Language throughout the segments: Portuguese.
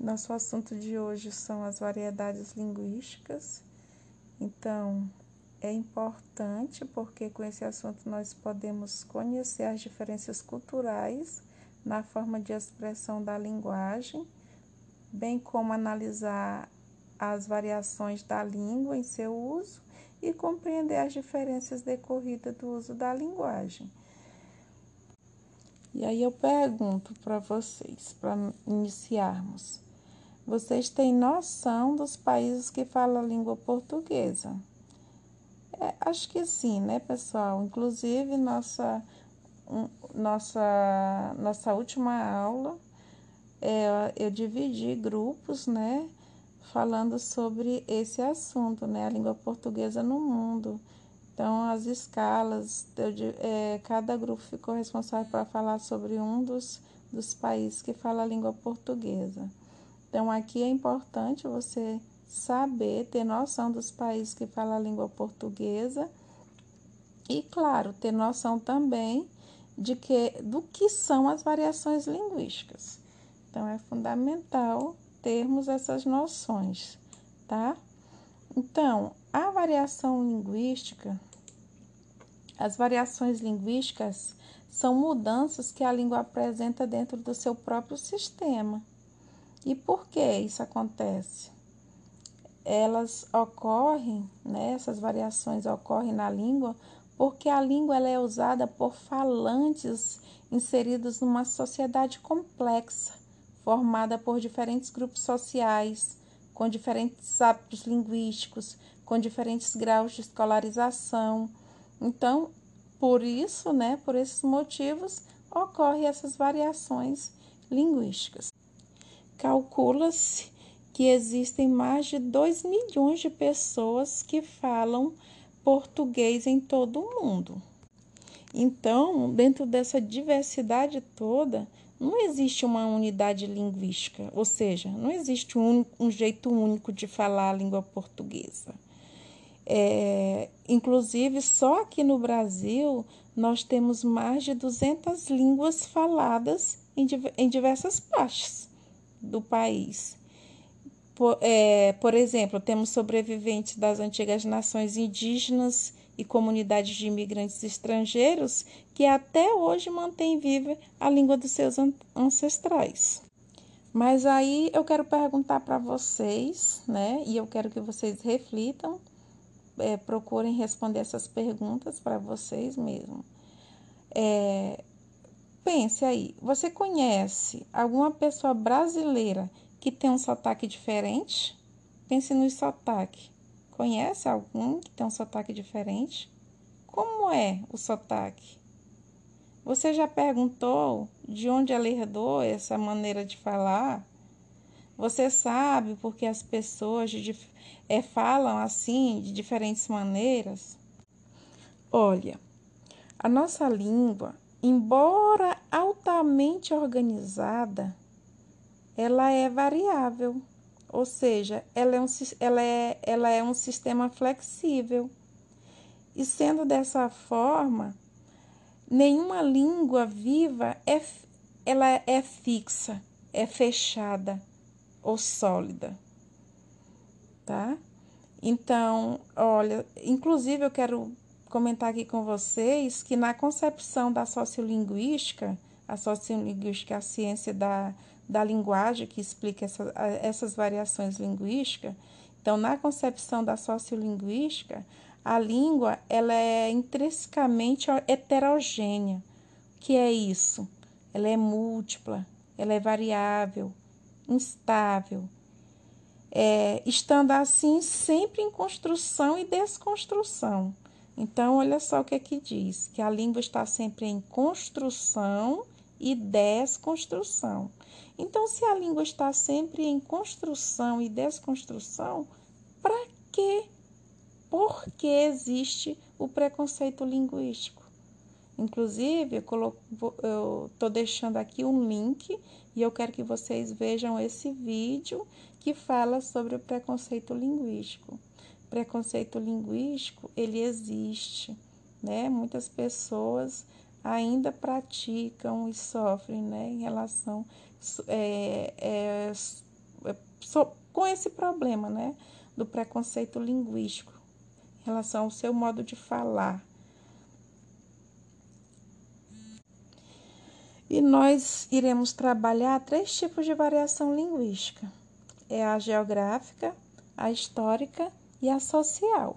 Nosso assunto de hoje são as variedades linguísticas. Então, é importante porque com esse assunto nós podemos conhecer as diferenças culturais na forma de expressão da linguagem, bem como analisar as variações da língua em seu uso e compreender as diferenças decorridas do uso da linguagem. E aí eu pergunto para vocês, para iniciarmos. Vocês têm noção dos países que falam a língua portuguesa? É, acho que sim, né, pessoal? Inclusive, nossa, um, nossa, nossa última aula, é, eu dividi grupos, né, falando sobre esse assunto, né, a língua portuguesa no mundo. Então, as escalas, eu, é, cada grupo ficou responsável para falar sobre um dos, dos países que fala a língua portuguesa. Então, aqui é importante você saber, ter noção dos países que falam a língua portuguesa e, claro, ter noção também de que, do que são as variações linguísticas. Então, é fundamental termos essas noções, tá? Então, a variação linguística as variações linguísticas são mudanças que a língua apresenta dentro do seu próprio sistema. E por que isso acontece? Elas ocorrem, né, essas variações ocorrem na língua porque a língua ela é usada por falantes inseridos numa sociedade complexa, formada por diferentes grupos sociais, com diferentes hábitos linguísticos, com diferentes graus de escolarização, então, por isso, né, por esses motivos, ocorrem essas variações linguísticas. Calcula-se que existem mais de 2 milhões de pessoas que falam português em todo o mundo. Então, dentro dessa diversidade toda, não existe uma unidade linguística, ou seja, não existe um, um jeito único de falar a língua portuguesa. É, inclusive, só aqui no Brasil nós temos mais de 200 línguas faladas em, em diversas partes do país. Por, é, por exemplo, temos sobreviventes das antigas nações indígenas e comunidades de imigrantes estrangeiros que até hoje mantêm viva a língua dos seus ancestrais. Mas aí eu quero perguntar para vocês, né? E eu quero que vocês reflitam é, procurem responder essas perguntas para vocês mesmos. É, pense aí, você conhece alguma pessoa brasileira que tem um sotaque diferente? Pense no sotaque. Conhece algum que tem um sotaque diferente? Como é o sotaque? Você já perguntou de onde ela herdou essa maneira de falar? Você sabe porque as pessoas de, é, falam assim de diferentes maneiras? Olha, a nossa língua, embora altamente organizada, ela é variável, ou seja, ela é um, ela é, ela é um sistema flexível. E sendo dessa forma, nenhuma língua viva é, ela é fixa, é fechada ou sólida, tá? Então, olha, inclusive eu quero comentar aqui com vocês que na concepção da sociolinguística, a sociolinguística é a ciência da, da linguagem que explica essa, essas variações linguísticas. Então, na concepção da sociolinguística, a língua ela é intrinsecamente heterogênea. O que é isso? Ela é múltipla, ela é variável, instável, é, estando assim sempre em construção e desconstrução. Então, olha só o que aqui é diz: que a língua está sempre em construção e desconstrução. Então, se a língua está sempre em construção e desconstrução, para quê? Por que existe o preconceito linguístico? Inclusive, eu estou deixando aqui um link e eu quero que vocês vejam esse vídeo que fala sobre o preconceito linguístico. Preconceito linguístico, ele existe, né? Muitas pessoas ainda praticam e sofrem, né? Em relação é, é, com esse problema, né, do preconceito linguístico em relação ao seu modo de falar. E nós iremos trabalhar três tipos de variação linguística: é a geográfica, a histórica e a social.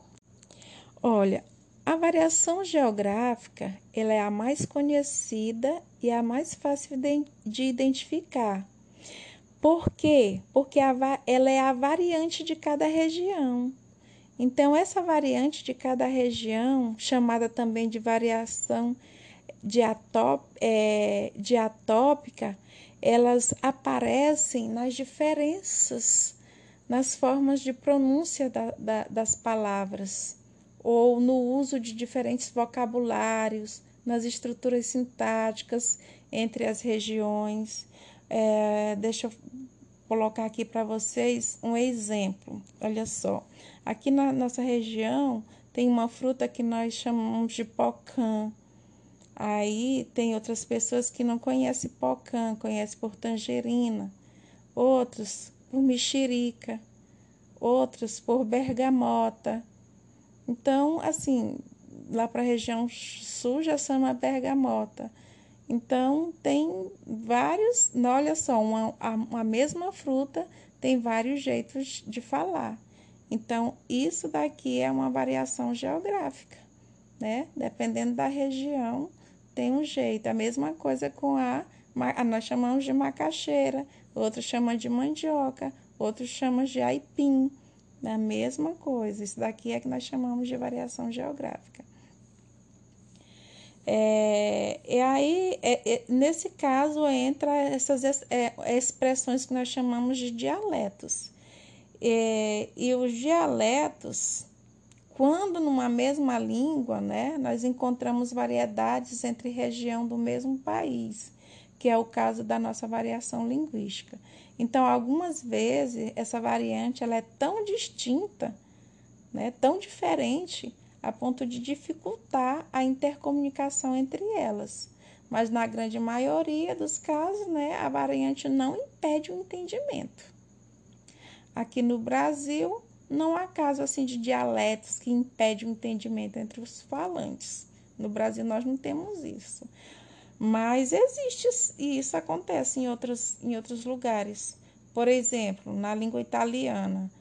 Olha, a variação geográfica ela é a mais conhecida e a mais fácil de identificar. Por quê? Porque ela é a variante de cada região. Então, essa variante de cada região, chamada também de variação é, diatópica, elas aparecem nas diferenças, nas formas de pronúncia da, da, das palavras, ou no uso de diferentes vocabulários, nas estruturas sintáticas entre as regiões. É, deixa eu colocar aqui para vocês um exemplo. Olha só, aqui na nossa região tem uma fruta que nós chamamos de pocã. Aí tem outras pessoas que não conhecem pocã, conhecem por tangerina, outros por mexerica, outros por bergamota. Então, assim, lá para a região sul já chama bergamota. Então, tem vários, olha só, uma, a, a mesma fruta tem vários jeitos de falar. Então, isso daqui é uma variação geográfica, né? Dependendo da região, tem um jeito. A mesma coisa com a nós chamamos de macaxeira, outros chamam de mandioca, outros chamam de aipim. A mesma coisa. Isso daqui é que nós chamamos de variação geográfica. É, e aí, é, é, nesse caso, entra essas é, expressões que nós chamamos de dialetos. É, e os dialetos quando numa mesma língua, né, nós encontramos variedades entre região do mesmo país, que é o caso da nossa variação linguística. Então, algumas vezes essa variante ela é tão distinta, né, tão diferente, a ponto de dificultar a intercomunicação entre elas. Mas na grande maioria dos casos, né, a variante não impede o entendimento. Aqui no Brasil, não há caso assim de dialetos que impede o entendimento entre os falantes. No Brasil nós não temos isso. Mas existe e isso acontece em outros, em outros lugares. Por exemplo, na língua italiana.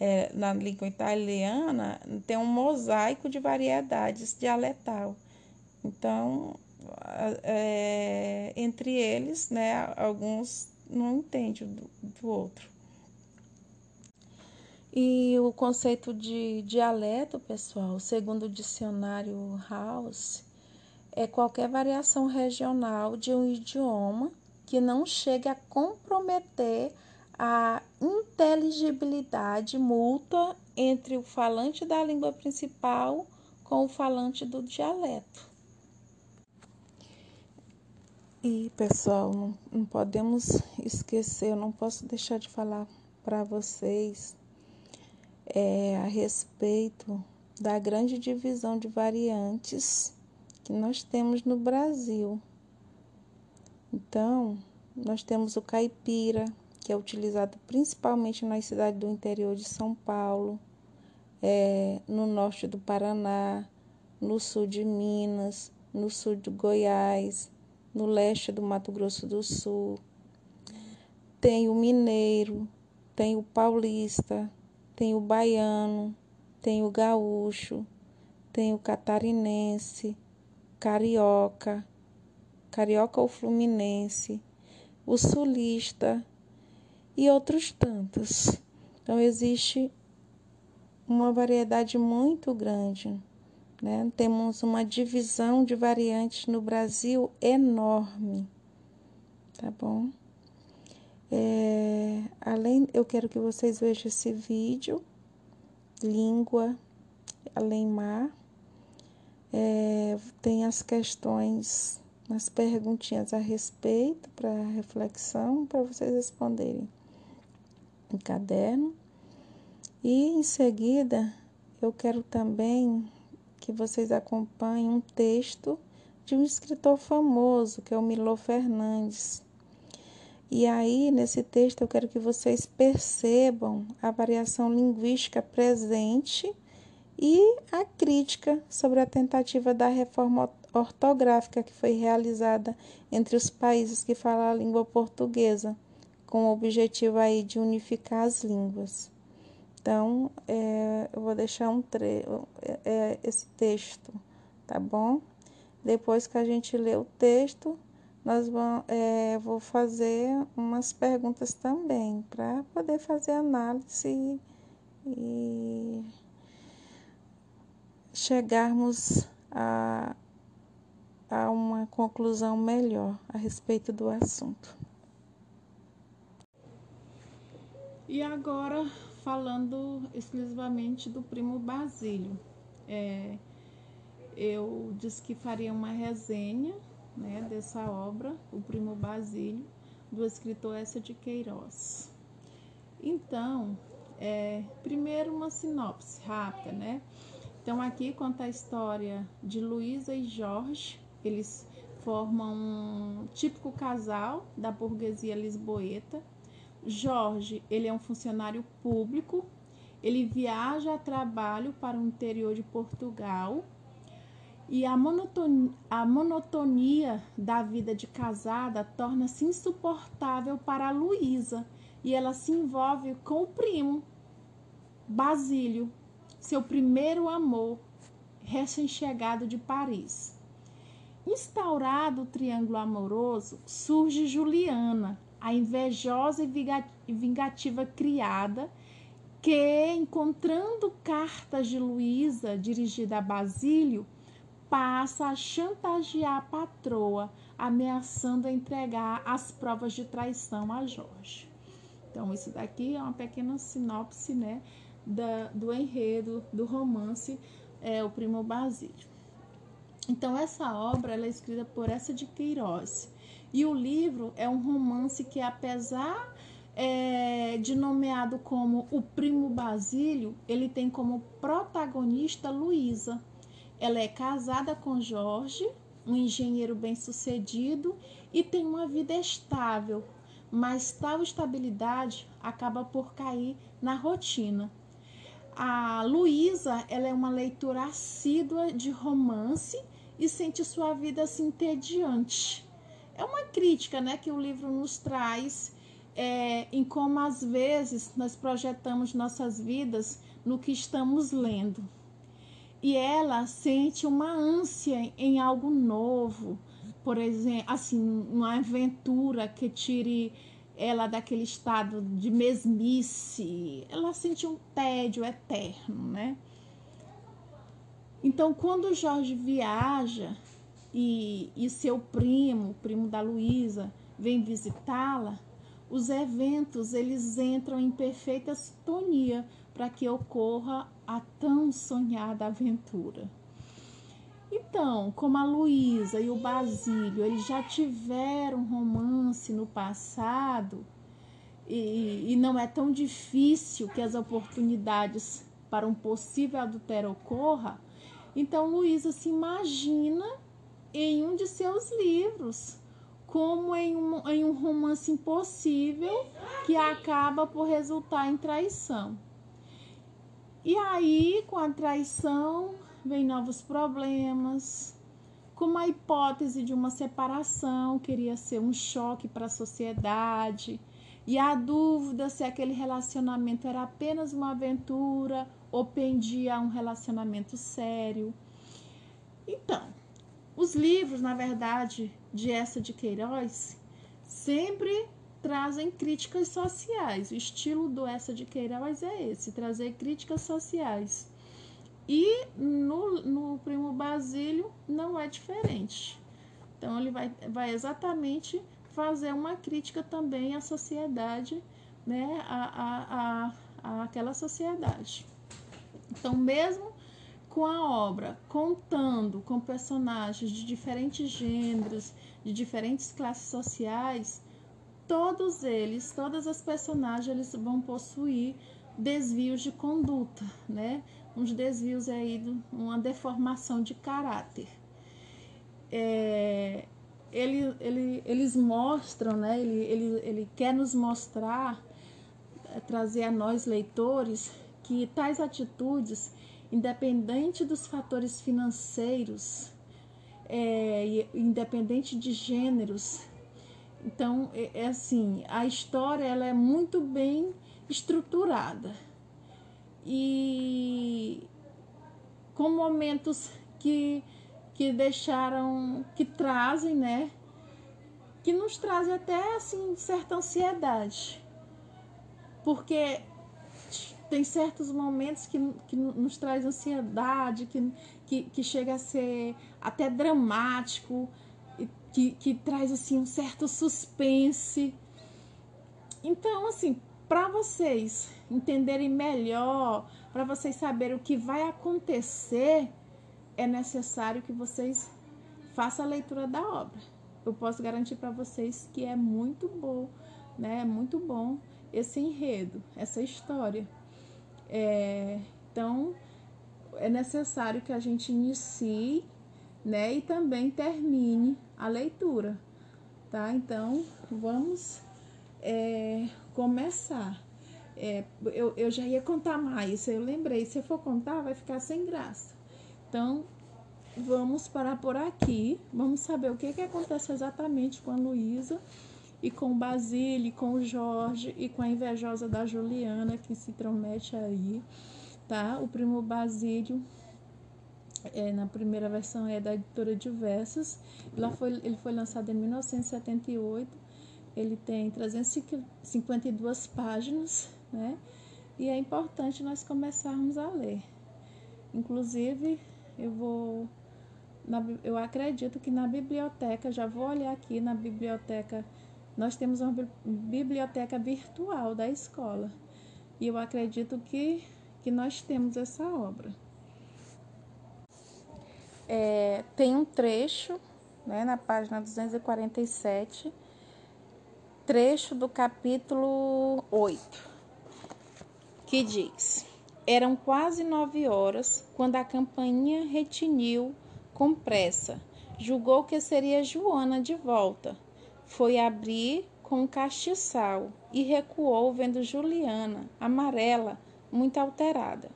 É, na língua italiana tem um mosaico de variedades dialetal. Então, é, entre eles, né, alguns não entendem do, do outro. E o conceito de dialeto, pessoal, segundo o dicionário House, é qualquer variação regional de um idioma que não chegue a comprometer a inteligibilidade mútua entre o falante da língua principal com o falante do dialeto. E, pessoal, não, não podemos esquecer, eu não posso deixar de falar para vocês é, a respeito da grande divisão de variantes que nós temos no Brasil. Então, nós temos o caipira, que é utilizado principalmente nas cidades do interior de São Paulo, é, no norte do Paraná, no sul de Minas, no sul do Goiás, no leste do Mato Grosso do Sul. Tem o mineiro, tem o paulista, tem o baiano, tem o gaúcho, tem o catarinense, carioca, carioca ou fluminense, o sulista e outros tantos. Então existe uma variedade muito grande. Né? Temos uma divisão de variantes no Brasil enorme, tá bom? É, além, eu quero que vocês vejam esse vídeo, língua além mar. É, tem as questões, as perguntinhas a respeito para reflexão, para vocês responderem em caderno. E em seguida, eu quero também que vocês acompanhem um texto de um escritor famoso, que é o Milo Fernandes. E aí, nesse texto, eu quero que vocês percebam a variação linguística presente e a crítica sobre a tentativa da reforma ortográfica que foi realizada entre os países que falam a língua portuguesa, com o objetivo aí de unificar as línguas. Então, é, eu vou deixar um tre é, é esse texto, tá bom? Depois que a gente lê o texto, nós vamos, é, vou fazer umas perguntas também para poder fazer análise e chegarmos a, a uma conclusão melhor a respeito do assunto. E agora falando exclusivamente do primo Basílio. É, eu disse que faria uma resenha né, dessa obra, O Primo Basílio, do escritor Essa de Queiroz. Então, é, primeiro uma sinopse rápida, né? Então, aqui conta a história de Luísa e Jorge. Eles formam um típico casal da burguesia lisboeta. Jorge, ele é um funcionário público. Ele viaja a trabalho para o interior de Portugal e a monotonia, a monotonia da vida de casada torna-se insuportável para Luísa e ela se envolve com o primo, Basílio, seu primeiro amor, recém-chegado de Paris. Instaurado o triângulo amoroso, surge Juliana, a invejosa e vingativa criada, que, encontrando cartas de Luísa dirigida a Basílio, passa a chantagear a patroa, ameaçando entregar as provas de traição a Jorge. Então, isso daqui é uma pequena sinopse né, da, do enredo, do romance é, O Primo Basílio. Então, essa obra é escrita por essa de Queiroz. E o livro é um romance que, apesar é, de nomeado como O Primo Basílio, ele tem como protagonista Luísa ela é casada com Jorge, um engenheiro bem-sucedido e tem uma vida estável, mas tal estabilidade acaba por cair na rotina. A Luísa, ela é uma leitora assídua de romance e sente sua vida assim entediante. É uma crítica, né, que o livro nos traz é, em como às vezes nós projetamos nossas vidas no que estamos lendo e ela sente uma ânsia em algo novo, por exemplo, assim, uma aventura que tire ela daquele estado de mesmice. Ela sente um tédio eterno, né? Então, quando o Jorge viaja e, e seu primo, primo da Luísa, vem visitá-la, os eventos eles entram em perfeita sintonia para que ocorra a tão sonhada aventura. Então, como a Luísa e o Basílio, eles já tiveram romance no passado e, e não é tão difícil que as oportunidades para um possível adultério ocorra, então Luísa se imagina em um de seus livros, como em um, em um romance impossível que acaba por resultar em traição. E aí, com a traição, vem novos problemas, como a hipótese de uma separação queria ser um choque para a sociedade, e a dúvida se aquele relacionamento era apenas uma aventura ou pendia a um relacionamento sério. Então, os livros, na verdade, de essa de Queiroz, sempre trazem críticas sociais. O estilo do Essa de Queiroz é esse, trazer críticas sociais. E no, no Primo Basílio não é diferente. Então ele vai, vai exatamente fazer uma crítica também à sociedade, né, a, a, a, àquela sociedade. Então, mesmo com a obra contando com personagens de diferentes gêneros, de diferentes classes sociais, todos eles, todas as personagens, eles vão possuir desvios de conduta, né? Uns desvios aí, uma deformação de caráter. É, ele, ele, eles mostram, né? Ele, ele, ele quer nos mostrar, é, trazer a nós leitores, que tais atitudes, independente dos fatores financeiros, é, independente de gêneros, então é, é assim, a história ela é muito bem estruturada e com momentos que que deixaram, que trazem, né? Que nos trazem até assim certa ansiedade. Porque tem certos momentos que, que nos traz ansiedade, que, que, que chega a ser até dramático, que, que traz assim um certo suspense. Então, assim, para vocês entenderem melhor, para vocês saberem o que vai acontecer, é necessário que vocês façam a leitura da obra. Eu posso garantir para vocês que é muito bom, né? É muito bom esse enredo, essa história. É, então, é necessário que a gente inicie, né? E também termine a leitura, tá? Então, vamos é, começar. É, eu, eu já ia contar mais, eu lembrei, se eu for contar, vai ficar sem graça. Então, vamos parar por aqui. Vamos saber o que, que acontece exatamente com a Luísa e com o Basílio, com o Jorge e com a invejosa da Juliana que se intromete aí, tá? O primo Basílio, é, na primeira versão, é da editora Diversos. Lá foi, ele foi lançado em 1978. Ele tem 352 páginas, né? E é importante nós começarmos a ler. Inclusive, eu vou. Eu acredito que na biblioteca, já vou olhar aqui na biblioteca, nós temos uma biblioteca virtual da escola. E eu acredito que, que nós temos essa obra. É, tem um trecho, né, na página 247, trecho do capítulo 8, que diz. Eram quase nove horas quando a campainha retiniu com pressa. Julgou que seria Joana de volta. Foi abrir com um castiçal e recuou vendo Juliana, amarela, muito alterada.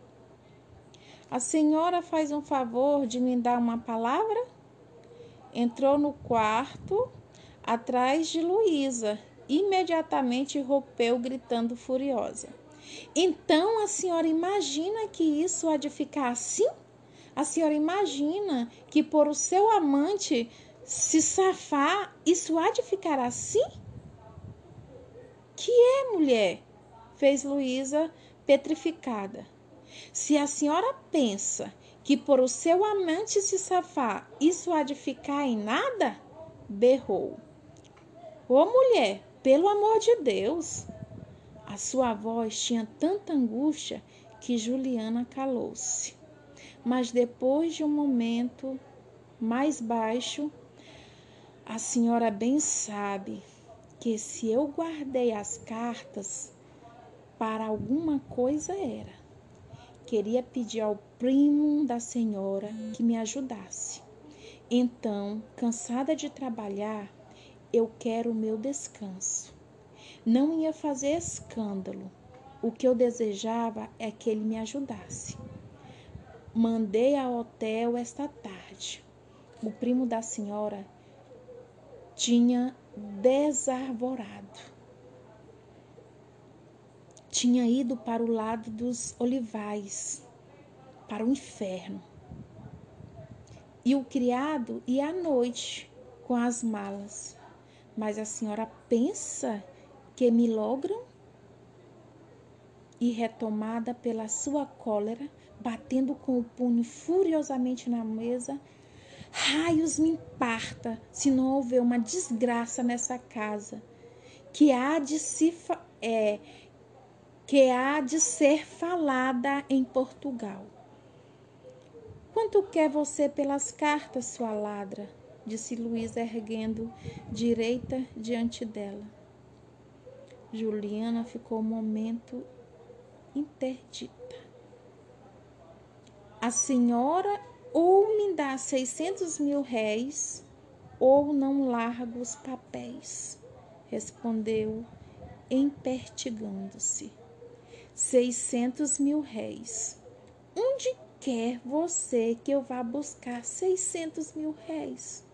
A senhora faz um favor de me dar uma palavra? Entrou no quarto atrás de Luísa. Imediatamente rompeu gritando furiosa. Então a senhora imagina que isso há de ficar assim? A senhora imagina que por o seu amante se safar, isso há de ficar assim? Que é, mulher? fez Luísa petrificada. Se a senhora pensa que por o seu amante se safar, isso há de ficar em nada? berrou. Ô mulher, pelo amor de Deus! A sua voz tinha tanta angústia que Juliana calou-se. Mas depois de um momento mais baixo, a senhora bem sabe que se eu guardei as cartas, para alguma coisa era. Queria pedir ao primo da senhora que me ajudasse. Então, cansada de trabalhar, eu quero o meu descanso. Não ia fazer escândalo. O que eu desejava é que ele me ajudasse. Mandei ao hotel esta tarde. O primo da senhora tinha desarvorado. Tinha ido para o lado dos olivais, para o inferno. E o criado ia à noite com as malas. Mas a senhora pensa que me logram e retomada pela sua cólera, batendo com o punho furiosamente na mesa, raios me parta se não houver uma desgraça nessa casa, que há de se é, que há de ser falada em Portugal. Quanto quer você pelas cartas, sua ladra? disse Luiz erguendo direita diante dela. Juliana ficou um momento interdita. A senhora ou me dá 600 mil réis ou não largo os papéis, respondeu, empertigando-se. Seiscentos mil réis. Onde quer você que eu vá buscar seiscentos mil réis?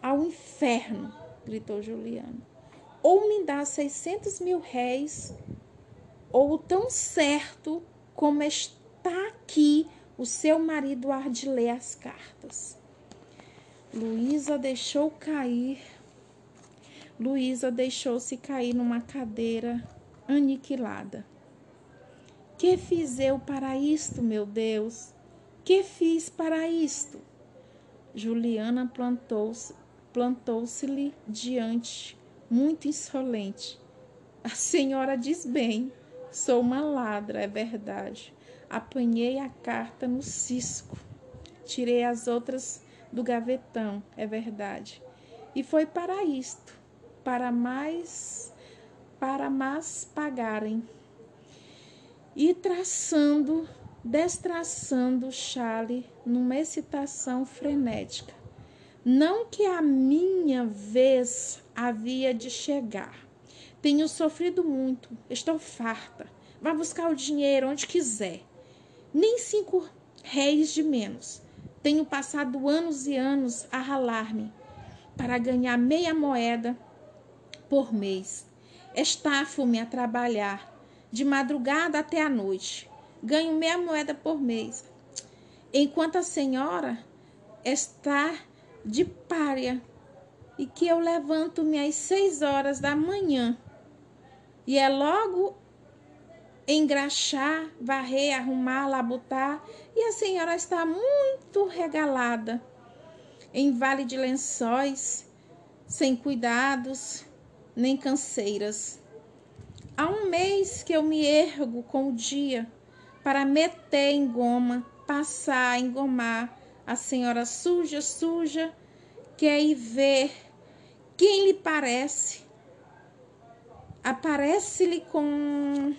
Ao inferno, gritou Juliano. Ou me dá seiscentos mil réis, ou tão certo como está aqui o seu marido há de ler as cartas. Luísa deixou cair. Luísa deixou-se cair numa cadeira aniquilada. Que fiz eu para isto, meu Deus? Que fiz para isto? Juliana plantou-se plantou-se-lhe diante, muito insolente. A senhora diz bem, sou uma ladra, é verdade. Apanhei a carta no cisco. Tirei as outras do gavetão, é verdade. E foi para isto, para mais para mais pagarem. E traçando, destraçando o chale numa excitação frenética. Não que a minha vez havia de chegar. Tenho sofrido muito, estou farta. Vá buscar o dinheiro onde quiser nem cinco réis de menos. Tenho passado anos e anos a ralar-me para ganhar meia moeda por mês. Estafo-me a trabalhar de madrugada até a noite. Ganho meia moeda por mês. Enquanto a senhora está de párea e que eu levanto-me às seis horas da manhã. E é logo engraxar, varrer, arrumar, labutar, e a senhora está muito regalada em vale de lençóis, sem cuidados, nem canseiras. Há um mês que eu me ergo com o dia para meter em goma, passar, engomar. A senhora suja, suja, quer ir ver quem lhe parece. Aparece-lhe com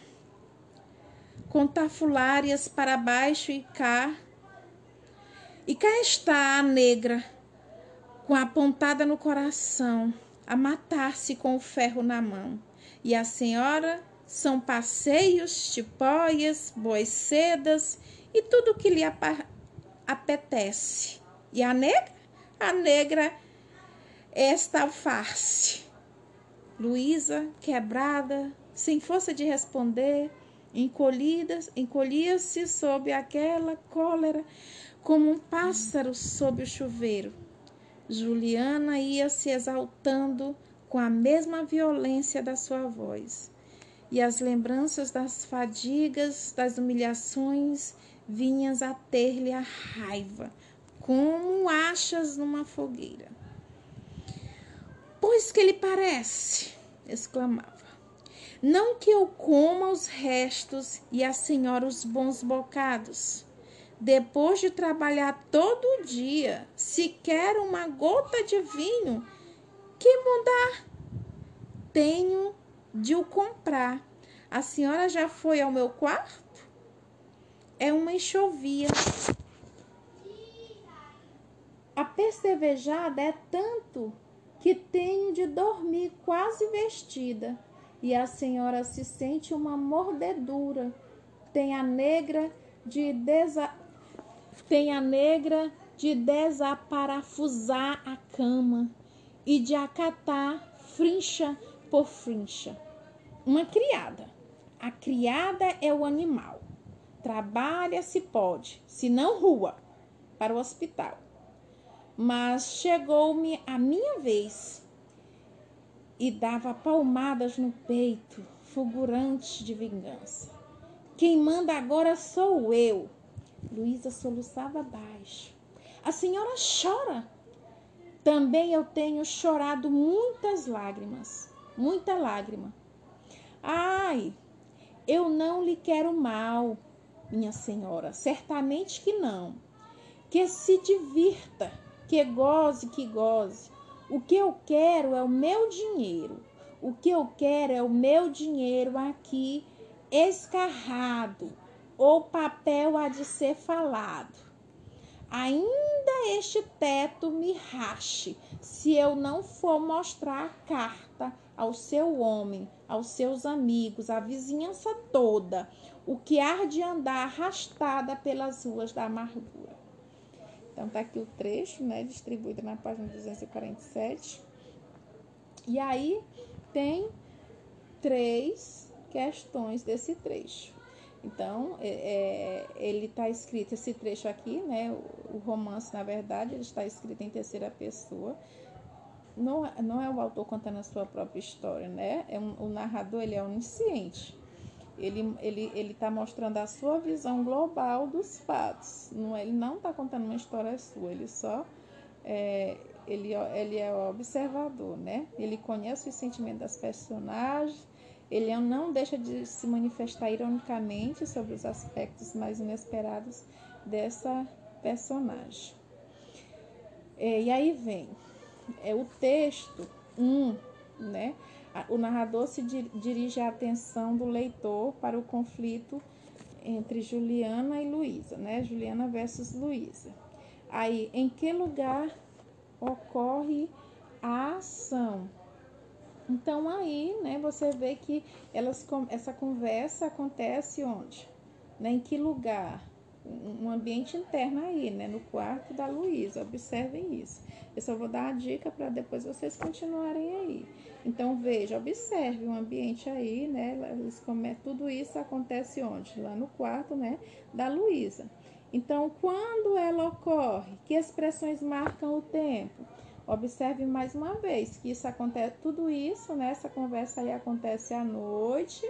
com tafulárias para baixo e cá. E cá está a negra, com a pontada no coração, a matar-se com o ferro na mão. E a senhora são passeios, tipóias, boas sedas e tudo que lhe apetece. E a negra? A negra, esta alface. Luísa, quebrada, sem força de responder, encolhidas, encolhia-se sob aquela cólera como um pássaro sob o chuveiro. Juliana ia se exaltando com a mesma violência da sua voz. E as lembranças das fadigas, das humilhações, vinham a ter-lhe a raiva, como achas numa fogueira. Pois que lhe parece? exclamava. Não que eu coma os restos e a senhora os bons bocados. Depois de trabalhar todo dia, se quer uma gota de vinho, que mudar? Tenho de o comprar. A senhora já foi ao meu quarto? É uma enxovia. A percevejada é tanto que tenho de dormir quase vestida e a senhora se sente uma mordedura. Tem a negra de desa... tem a negra de desaparafusar a cama e de acatar frincha por frincha. Uma criada. A criada é o animal. Trabalha se pode, se não rua, para o hospital. Mas chegou-me a minha vez e dava palmadas no peito, fulgurante de vingança. Quem manda agora sou eu. Luísa soluçava baixo. A senhora chora. Também eu tenho chorado muitas lágrimas, muita lágrima. Ai, eu não lhe quero mal, minha senhora, certamente que não. Que se divirta, que goze, que goze. O que eu quero é o meu dinheiro. O que eu quero é o meu dinheiro aqui escarrado ou papel há de ser falado. Ainda este teto me rache, se eu não for mostrar a carta ao seu homem, aos seus amigos, à vizinhança toda, o que há de andar arrastada pelas ruas da amargura. Então tá aqui o trecho, né, distribuído na página 247. E aí tem três questões desse trecho. Então, é, é ele está escrito, esse trecho aqui, né, o, romance, na verdade, ele está escrito em terceira pessoa, não, não é o autor contando a sua própria história, né? É um, o narrador ele é onisciente. Ele ele ele está mostrando a sua visão global dos fatos. Não, ele não está contando uma história sua. Ele só é, ele, ele é observador, né? Ele conhece os sentimentos das personagens. Ele não deixa de se manifestar ironicamente sobre os aspectos mais inesperados dessa personagem. É, e aí vem é o texto 1, um, né? O narrador se dirige a atenção do leitor para o conflito entre Juliana e Luísa, né? Juliana versus Luísa. Aí, em que lugar ocorre a ação? Então aí, né, você vê que elas, essa conversa acontece onde? Né, em que lugar? Um ambiente interno aí, né, no quarto da Luísa. Observem isso. Eu só vou dar a dica para depois vocês continuarem aí. Então, veja, observe o ambiente aí, né? Eles. Tudo isso acontece onde? Lá no quarto, né? Da Luísa. Então, quando ela ocorre, que expressões marcam o tempo? Observe mais uma vez que isso acontece, tudo isso, né? Essa conversa aí acontece à noite,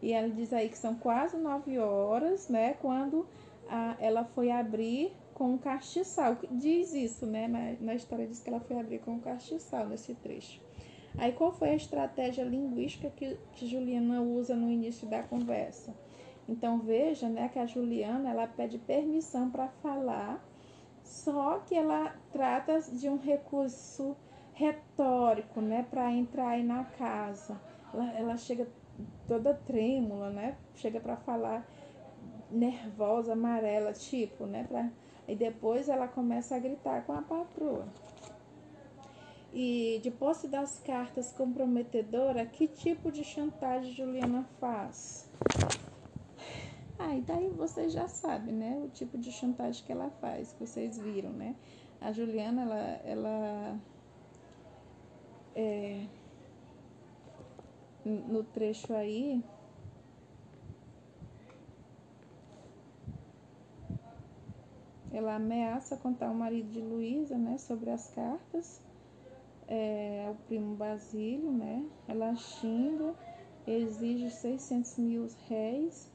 e ela diz aí que são quase nove horas, né? Quando a, ela foi abrir com um castiçal. Diz isso, né? Na, na história diz que ela foi abrir com um castiçal nesse trecho. Aí qual foi a estratégia linguística que, que Juliana usa no início da conversa? Então veja, né, que a Juliana ela pede permissão para falar, só que ela trata de um recurso retórico, né, para entrar aí na casa. Ela, ela chega toda trêmula, né? Chega para falar nervosa, amarela, tipo, né, e depois ela começa a gritar com a patroa. E de posse das cartas comprometedora, que tipo de chantagem Juliana faz? Ah, e daí você já sabe, né? O tipo de chantagem que ela faz, que vocês viram, né? A Juliana, ela, ela é, no trecho aí, ela ameaça contar o marido de Luísa, né, sobre as cartas, é, o primo Basílio, né, ela xinga, exige 600 mil réis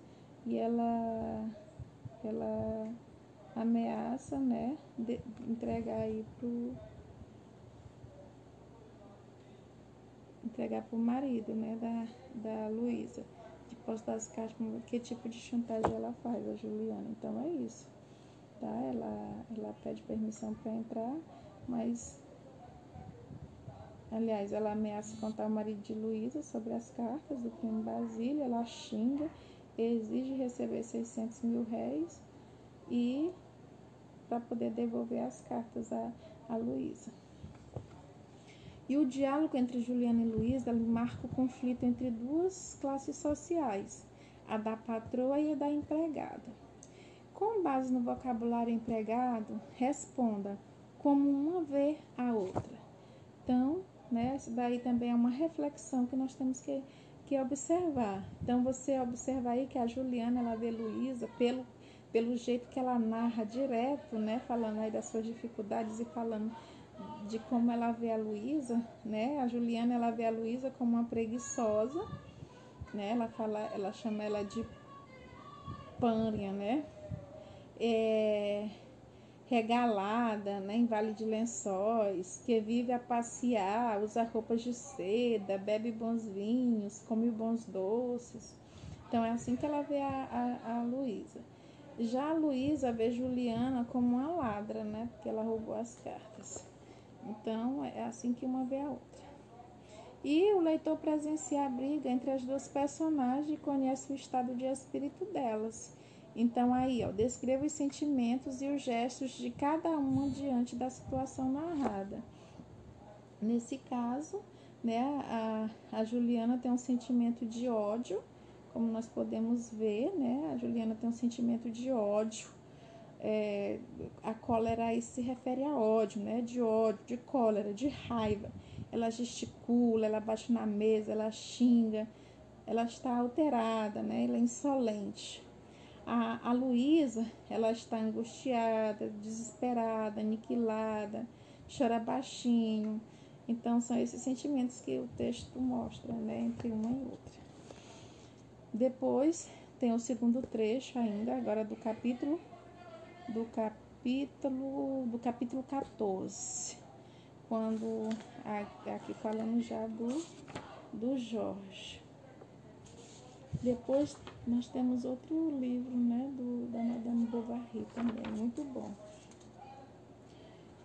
e ela, ela ameaça, né, de, entregar aí pro entregar pro marido, né, da, da Luísa. Depois das cartas, que tipo de chantagem ela faz, a Juliana. Então é isso tá? Ela, ela pede permissão para entrar, mas aliás, ela ameaça contar o marido de Luísa sobre as cartas do primo Basílio, ela xinga, exige receber 600 mil réis e para poder devolver as cartas a, a Luísa. E o diálogo entre Juliana e Luísa marca o conflito entre duas classes sociais, a da patroa e a da empregada. Com base no vocabulário empregado, responda como uma vê a outra. Então, né, isso daí também é uma reflexão que nós temos que, que observar. Então, você observa aí que a Juliana, ela vê Luísa pelo, pelo jeito que ela narra direto, né, falando aí das suas dificuldades e falando de como ela vê a Luísa, né? A Juliana, ela vê a Luísa como uma preguiçosa, né? Ela fala, ela chama ela de pânia, né? é, regalada, né, em Vale de Lençóis, que vive a passear, usa roupas de seda, bebe bons vinhos, come bons doces. Então é assim que ela vê a, a, a Luísa. Já a Luísa vê Juliana como uma ladra, né? Porque ela roubou as cartas. Então é assim que uma vê a outra. E o leitor presencia a briga entre as duas personagens e conhece o estado de espírito delas Então aí, ó, descreva os sentimentos e os gestos de cada uma diante da situação narrada. Nesse caso, né, a, a Juliana tem um sentimento de ódio, como nós podemos ver, né? A Juliana tem um sentimento de ódio. É, a cólera aí se refere a ódio, né? De ódio, de cólera, de raiva. Ela gesticula, ela bate na mesa, ela xinga, ela está alterada, né? Ela é insolente. A, a Luísa, ela está angustiada, desesperada, aniquilada, chora baixinho. Então, são esses sentimentos que o texto mostra, né, entre uma e outra. Depois, tem o segundo trecho ainda, agora do capítulo, do capítulo, do capítulo 14, quando, aqui falando já do, do Jorge. Depois nós temos outro livro, né, do, da Madame Bovary também, muito bom.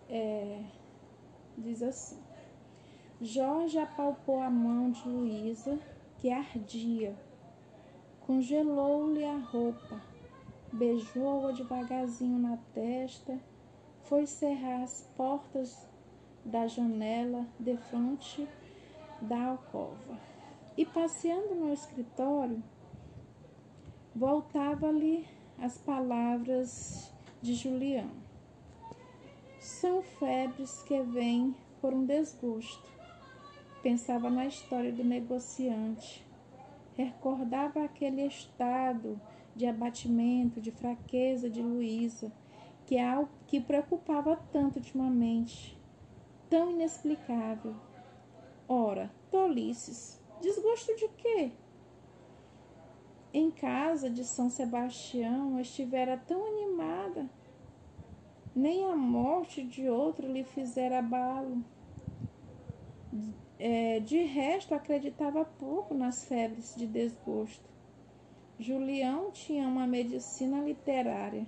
É, diz assim: Jorge apalpou a mão de Luísa, que ardia, congelou-lhe a roupa, beijou-a devagarzinho na testa, foi cerrar as portas da janela de frente da alcova e passeando no escritório, voltava-lhe as palavras de Julião. São febres que vêm por um desgosto. Pensava na história do negociante. Recordava aquele estado de abatimento, de fraqueza de Luísa, que é algo que preocupava tanto ultimamente, tão inexplicável. Ora, tolices, Desgosto de quê? Em casa de São Sebastião estivera tão animada, nem a morte de outro lhe fizera abalo. É, de resto, acreditava pouco nas febres de desgosto. Julião tinha uma medicina literária.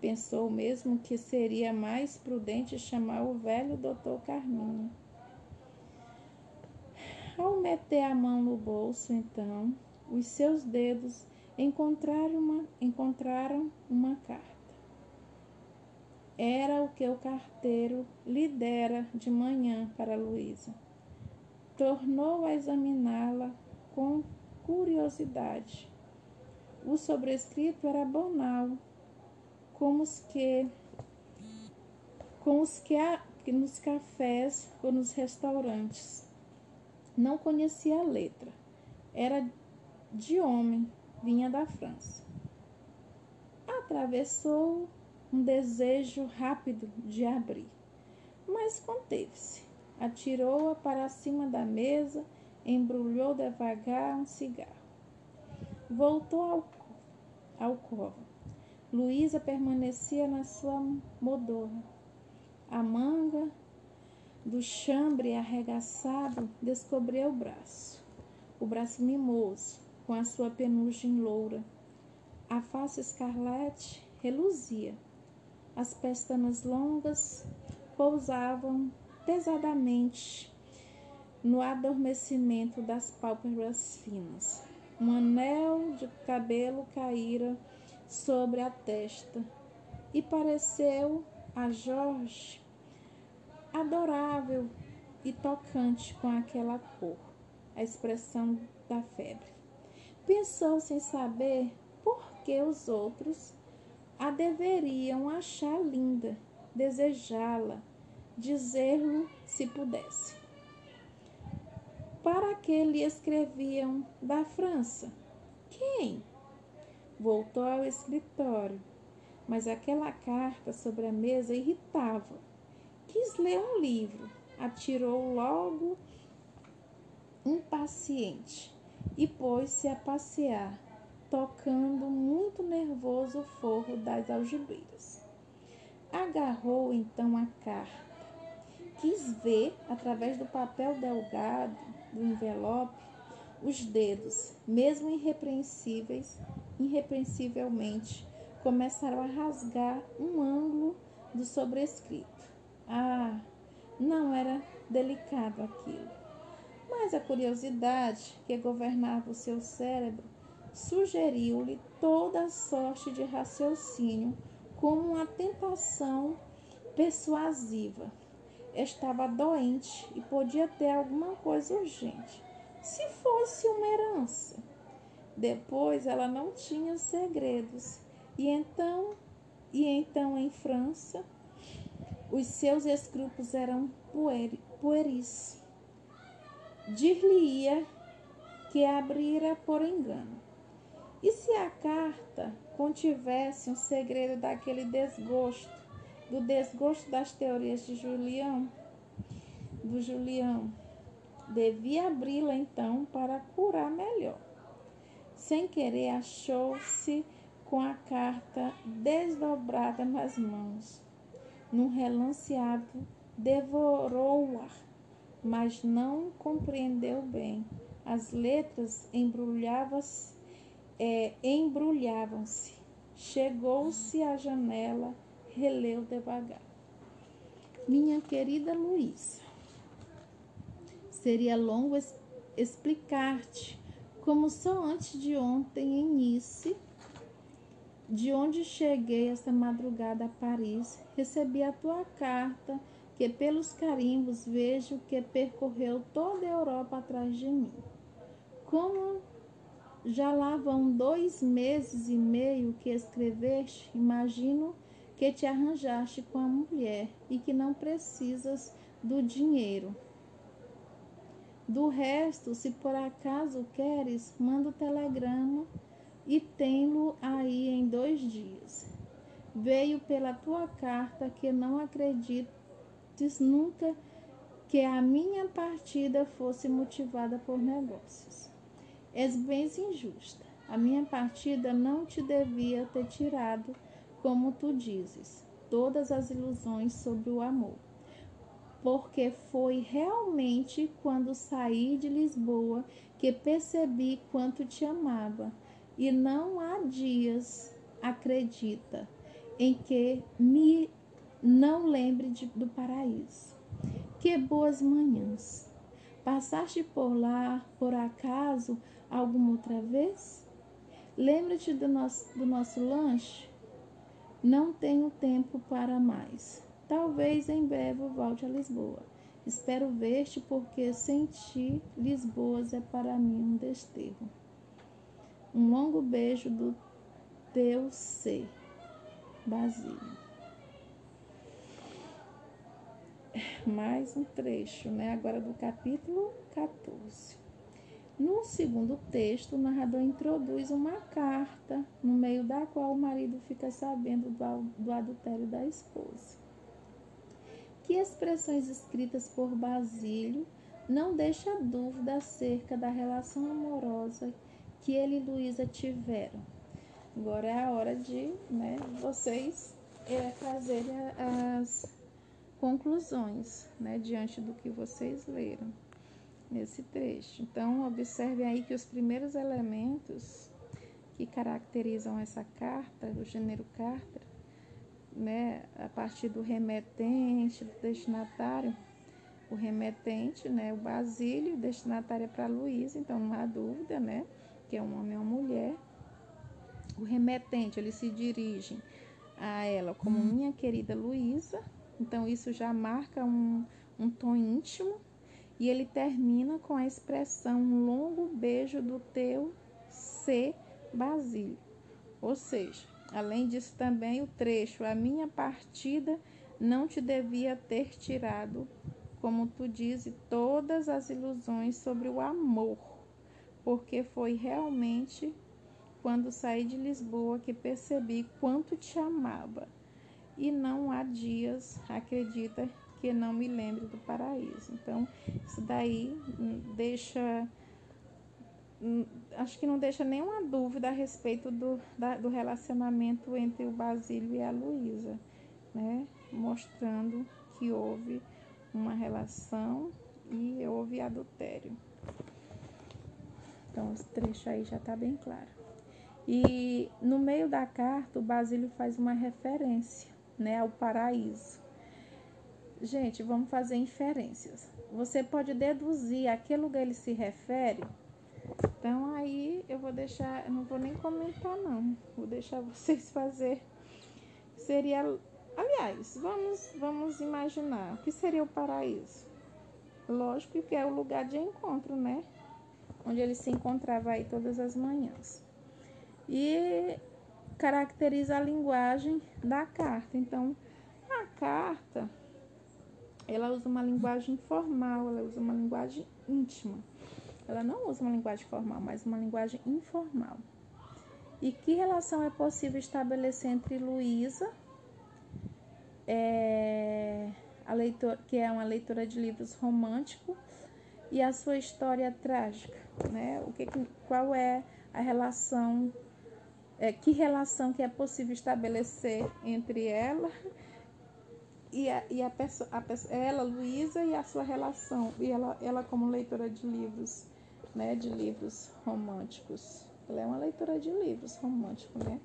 Pensou mesmo que seria mais prudente chamar o velho doutor Carminho. Ao meter a mão no bolso, então, os seus dedos encontraram uma, encontraram uma carta. Era o que o carteiro lhe dera de manhã para Luísa. Tornou a examiná-la com curiosidade. O sobrescrito era banal, como os que com os que nos cafés ou nos restaurantes. Não conhecia a letra. Era de homem, vinha da França. Atravessou um desejo rápido de abrir, mas conteve-se. Atirou-a para cima da mesa, embrulhou devagar um cigarro. Voltou ao, ao cova. Luísa permanecia na sua modorra. A manga do chambre arregaçado, descobria o braço, o braço mimoso, com a sua penugem loura. A face escarlate reluzia. As pestanas longas pousavam pesadamente no adormecimento das pálpebras finas. Um anel de cabelo caíra sobre a testa e pareceu a Jorge adorável e tocante com aquela cor, a expressão da febre. Pensou sem saber por que os outros a deveriam achar linda, desejá-la, dizer-lo se pudesse. Para que lhe escreviam da França? Quem? Voltou ao escritório, mas aquela carta sobre a mesa irritava quis ler um livro, atirou logo impaciente e pôs-se a passear, tocando muito nervoso o forro das algibeiras. Agarrou então a carta. Quis ver, através do papel delgado do envelope, os dedos, mesmo irrepreensíveis, irrepreensivelmente, começaram a rasgar um ângulo do sobrescrito. Ah, não era delicado aquilo. Mas a curiosidade que governava o seu cérebro sugeriu-lhe toda sorte de raciocínio como uma tentação persuasiva. Estava doente e podia ter alguma coisa urgente. Se fosse uma herança. Depois ela não tinha segredos. E então, e então em França, os seus escrúpulos eram pueris. Dir-lhe-ia que abrira por engano. E se a carta contivesse um segredo daquele desgosto, do desgosto das teorias de Julião, do Julião, devia abri-la então para curar melhor. Sem querer, achou-se com a carta desdobrada nas mãos. Num relanceado, devorou-a, mas não compreendeu bem. As letras embrulhavam-se é, embrulhavam-se. Chegou-se à janela, releu devagar. Minha querida Luísa, seria longo explicar-te como só antes de ontem em Nice, de onde cheguei esta madrugada a Paris, recebi a tua carta, que pelos carimbos vejo que percorreu toda a Europa atrás de mim. Como já lá vão dois meses e meio que escreveste, imagino que te arranjaste com a mulher e que não precisas do dinheiro. Do resto, se por acaso queres, manda o telegrama e tem-lo aí em dois dias. Veio pela tua carta que não acredites nunca que a minha partida fosse motivada por negócios. És bem injusta. A minha partida não te devia ter tirado, como tu dizes, todas as ilusões sobre o amor. Porque foi realmente quando saí de Lisboa que percebi quanto te amava. E não há dias, acredita, em que me não lembre de, do paraíso. Que boas manhãs! Passaste por lá, por acaso, alguma outra vez? Lembra-te do nosso, do nosso lanche? Não tenho tempo para mais. Talvez em breve volte a Lisboa. Espero ver-te, porque sem ti, Lisboa é para mim um desterro. Um longo beijo do teu ser, Basílio. Mais um trecho, né? Agora do capítulo 14. No segundo texto, o narrador introduz uma carta, no meio da qual o marido fica sabendo do adultério da esposa. Que expressões escritas por Basílio não deixa dúvida acerca da relação amorosa que ele e Luísa tiveram. Agora é a hora de né, vocês é, fazerem as conclusões né, diante do que vocês leram nesse trecho. Então, observe aí que os primeiros elementos que caracterizam essa carta, o gênero carta, né, a partir do remetente, do destinatário, o remetente, né, o Basílio, destinatário é para Luísa, então não há dúvida, né, que é um homem ou mulher. O remetente, ele se dirige a ela como minha querida Luísa, então isso já marca um, um tom íntimo, e ele termina com a expressão um longo beijo do teu ser Basílio. Ou seja, além disso também o trecho a minha partida não te devia ter tirado, como tu dizes, todas as ilusões sobre o amor, porque foi realmente quando saí de Lisboa que percebi quanto te amava. E não há dias, acredita, que não me lembre do paraíso. Então, isso daí deixa. Hum, acho que não deixa nenhuma dúvida a respeito do, da, do relacionamento entre o Basílio e a Luísa, né? Mostrando que houve uma relação e houve adultério. Então, esse trecho aí já está bem claro. E no meio da carta, o Basílio faz uma referência né, ao paraíso. Gente, vamos fazer inferências. Você pode deduzir a que lugar ele se refere. Então, aí eu vou deixar, eu não vou nem comentar não, vou deixar vocês fazer. Seria, aliás, vamos, vamos imaginar o que seria o paraíso. Lógico que é o lugar de encontro, né? Onde ele se encontrava aí todas as manhãs. E caracteriza a linguagem da carta. Então, a carta, ela usa uma linguagem formal, ela usa uma linguagem íntima. Ela não usa uma linguagem formal, mas uma linguagem informal. E que relação é possível estabelecer entre Luísa, é, a leitora, que é uma leitora de livros românticos, e a sua história trágica, né? O que, qual é a relação, é, que relação que é possível estabelecer entre ela e a, e a, pessoa, a ela, Luísa, e a sua relação, e ela, ela como leitora de livros, né, de livros românticos. Ela é uma leitora de livros românticos, né,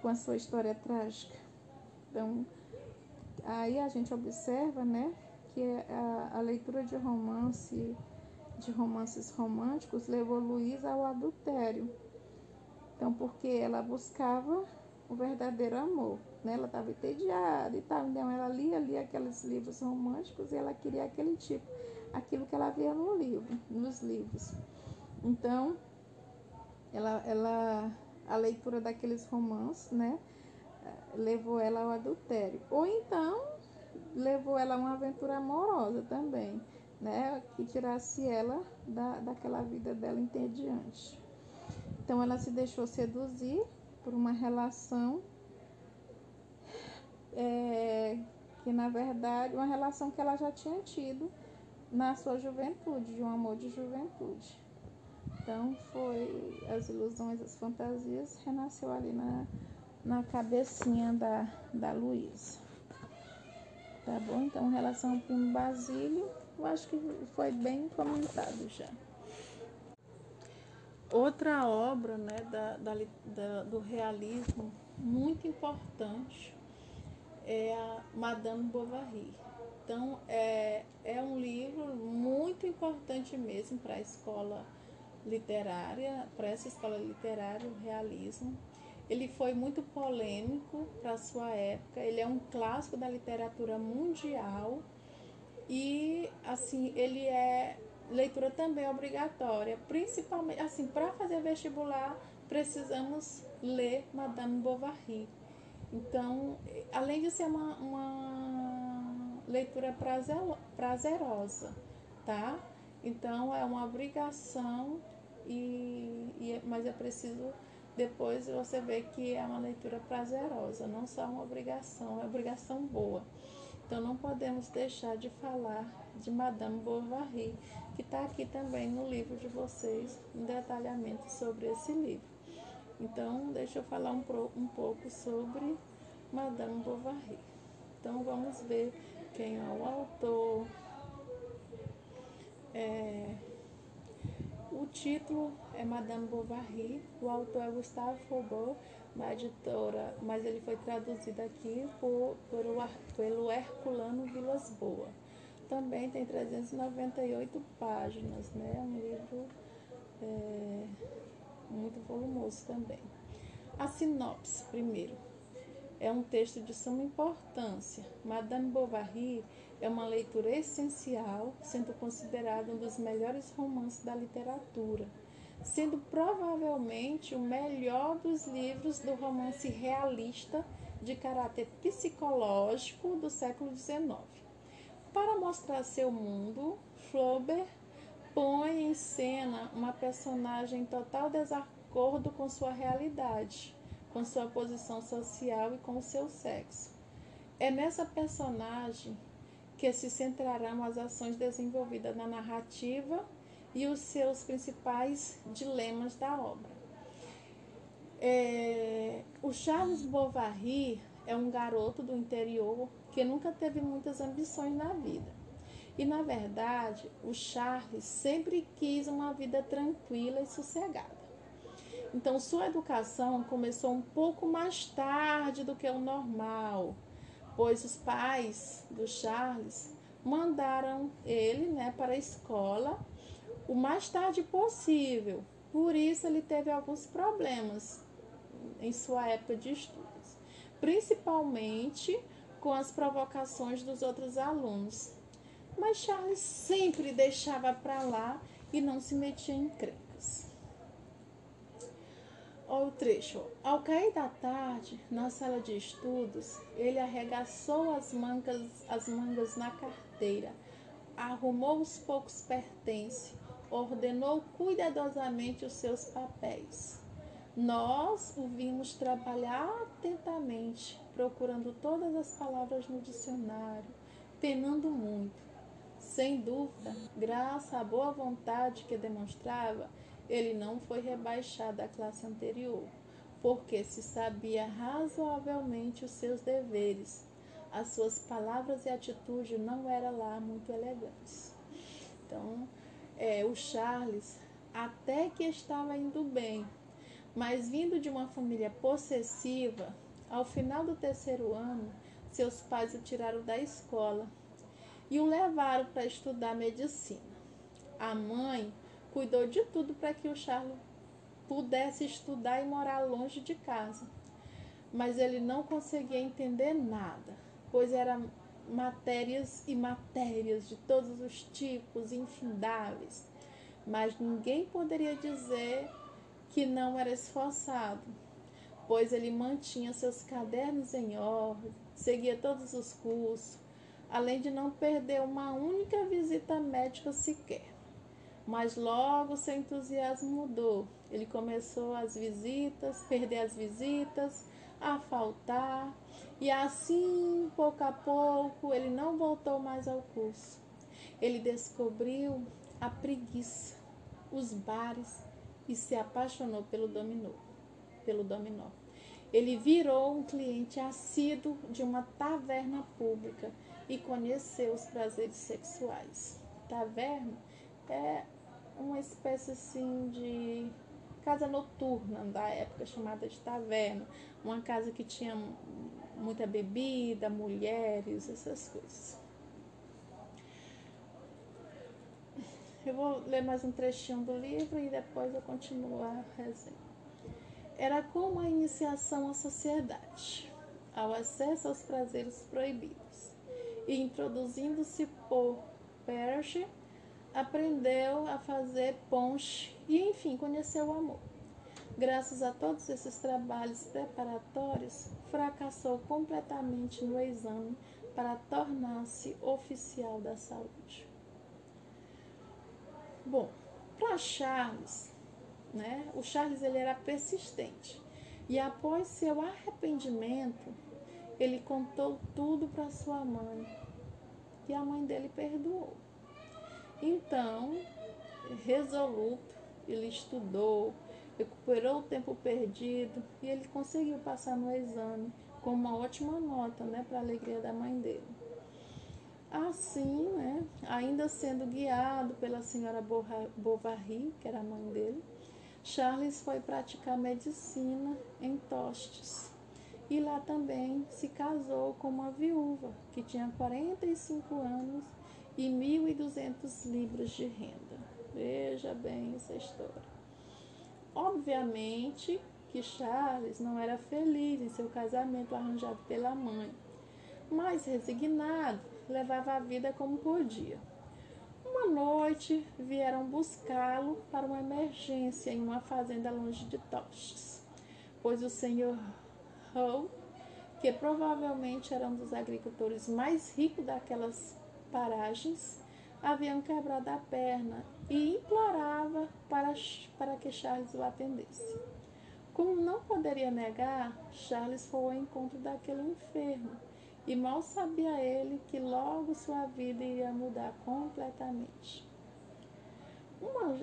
com a sua história trágica. Então, aí a gente observa, né, que a, a leitura de romance, de romances românticos levou Luísa ao adultério. Então, porque ela buscava o verdadeiro amor. Né? Ela estava entediada e tal. Então ela lia, lia aqueles livros românticos e ela queria aquele tipo, aquilo que ela via no livro, nos livros. Então, ela, ela, a leitura daqueles romances, né, levou ela ao adultério. Ou então, levou ela a uma aventura amorosa também, né, que tirasse ela da, daquela vida dela entediante. Então, ela se deixou seduzir por uma relação é, que na verdade uma relação que ela já tinha tido na sua juventude, de um amor de juventude. Então foi as ilusões, as fantasias, renasceu ali na, na cabecinha da, da Luísa. Tá bom? Então, relação ao primo Basílio, eu acho que foi bem comentado já. Outra obra né, da, da, da, do realismo muito importante é a Madame Bovary. Então, é, é um livro muito importante mesmo para a escola literária, para essa escola literária, o realismo. Ele foi muito polêmico para a sua época, ele é um clássico da literatura mundial e, assim, ele é leitura também obrigatória, principalmente assim, para fazer vestibular, precisamos ler Madame Bovary. Então, além de ser uma, uma leitura prazer, prazerosa, tá? Então, é uma obrigação, e, e, mas é preciso depois você ver que é uma leitura prazerosa, não só uma obrigação, é uma obrigação boa. Então, não podemos deixar de falar de Madame Bovary, que está aqui também no livro de vocês, um detalhamento sobre esse livro. Então, deixa eu falar um, um pouco sobre Madame Bovary. Então, vamos ver quem é o autor. É, o título é Madame Bovary, o autor é Gustave Faubourg, uma editora, mas ele foi traduzido aqui por, por, pelo Herculano Vilas Boas também tem 398 páginas, né? Um livro é, muito volumoso também. A sinopse, primeiro. É um texto de suma importância. Madame Bovary é uma leitura essencial, sendo considerado um dos melhores romances da literatura, sendo provavelmente o melhor dos livros do romance realista de caráter psicológico do século XIX. Para mostrar seu mundo, Flaubert põe em cena uma personagem em total desacordo com sua realidade, com sua posição social e com seu sexo. É nessa personagem que se centrarão as ações desenvolvidas na narrativa e os seus principais dilemas da obra. É, o Charles Bovary é um garoto do interior que nunca teve muitas ambições na vida. E na verdade, o Charles sempre quis uma vida tranquila e sossegada. Então, sua educação começou um pouco mais tarde do que o normal, pois os pais do Charles mandaram ele né, para a escola o mais tarde possível, Por isso ele teve alguns problemas em sua época de estudos, principalmente com as provocações dos outros alunos. Mas Charles sempre deixava para lá e não se metia em encrencas. Olha o trecho. Ao cair da tarde, na sala de estudos, ele arregaçou as mangas, as mangas na carteira, arrumou os poucos pertences, ordenou cuidadosamente os seus papéis. Nós o vimos trabalhar atentamente, procurando todas as palavras no dicionário, penando muito. Sem dúvida, graças à boa vontade que demonstrava, ele não foi rebaixado à classe anterior, porque se sabia razoavelmente os seus deveres. As suas palavras e atitude não eram lá muito elegantes. Então, é, o Charles até que estava indo bem, mas vindo de uma família possessiva, ao final do terceiro ano, seus pais o tiraram da escola e o levaram para estudar medicina. A mãe cuidou de tudo para que o Charles pudesse estudar e morar longe de casa. Mas ele não conseguia entender nada, pois eram matérias e matérias de todos os tipos, infindáveis. Mas ninguém poderia dizer que não era esforçado, pois ele mantinha seus cadernos em ordem, seguia todos os cursos, além de não perder uma única visita médica sequer. Mas logo seu entusiasmo mudou. Ele começou as visitas, perder as visitas, a faltar, e assim, pouco a pouco, ele não voltou mais ao curso. Ele descobriu a preguiça, os bares e se apaixonou pelo dominó, pelo dominó. Ele virou um cliente assíduo de uma taverna pública e conheceu os prazeres sexuais. Taverna é uma espécie assim de casa noturna da época chamada de taverna, uma casa que tinha muita bebida, mulheres, essas coisas. Eu vou ler mais um trechinho do livro e depois eu continuo a resenha. Era como a iniciação à sociedade, ao acesso aos prazeres proibidos. E introduzindo-se por Perche, aprendeu a fazer ponche e, enfim, conheceu o amor. Graças a todos esses trabalhos preparatórios, fracassou completamente no exame para tornar-se oficial da saúde. Bom, para Charles, né, o Charles ele era persistente e após seu arrependimento, ele contou tudo para sua mãe e a mãe dele perdoou. Então, resoluto, ele estudou, recuperou o tempo perdido e ele conseguiu passar no exame com uma ótima nota, né, para a alegria da mãe dele. Assim, né, ainda sendo guiado pela senhora Bovary, que era a mãe dele, Charles foi praticar medicina em Tostes. E lá também se casou com uma viúva que tinha 45 anos e 1.200 libras de renda. Veja bem essa história. Obviamente que Charles não era feliz em seu casamento arranjado pela mãe, mas resignado levava a vida como podia. Uma noite vieram buscá-lo para uma emergência em uma fazenda longe de Tostes, pois o senhor Hull, que provavelmente era um dos agricultores mais ricos daquelas paragens, haviam quebrado a perna e implorava para, para que Charles o atendesse. Como não poderia negar, Charles foi ao encontro daquele enfermo e mal sabia ele que logo sua vida iria mudar completamente. Uma,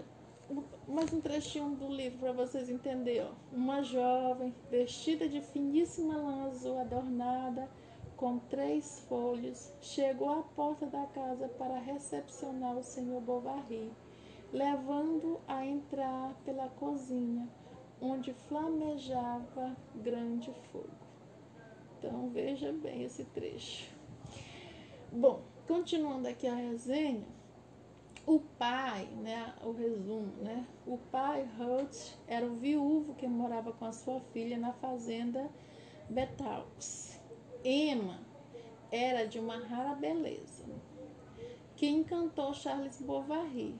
mais um trechinho do livro para vocês entenderem. Uma jovem, vestida de finíssima lã azul adornada com três folhos, chegou à porta da casa para recepcionar o senhor Bovary, levando a entrar pela cozinha, onde flamejava grande fogo. Então veja bem esse trecho. Bom, continuando aqui a resenha, O pai, né, o resumo, né? O pai, Hurt, era o viúvo que morava com a sua filha na fazenda Betaux. Emma era de uma rara beleza, que encantou Charles Bovary,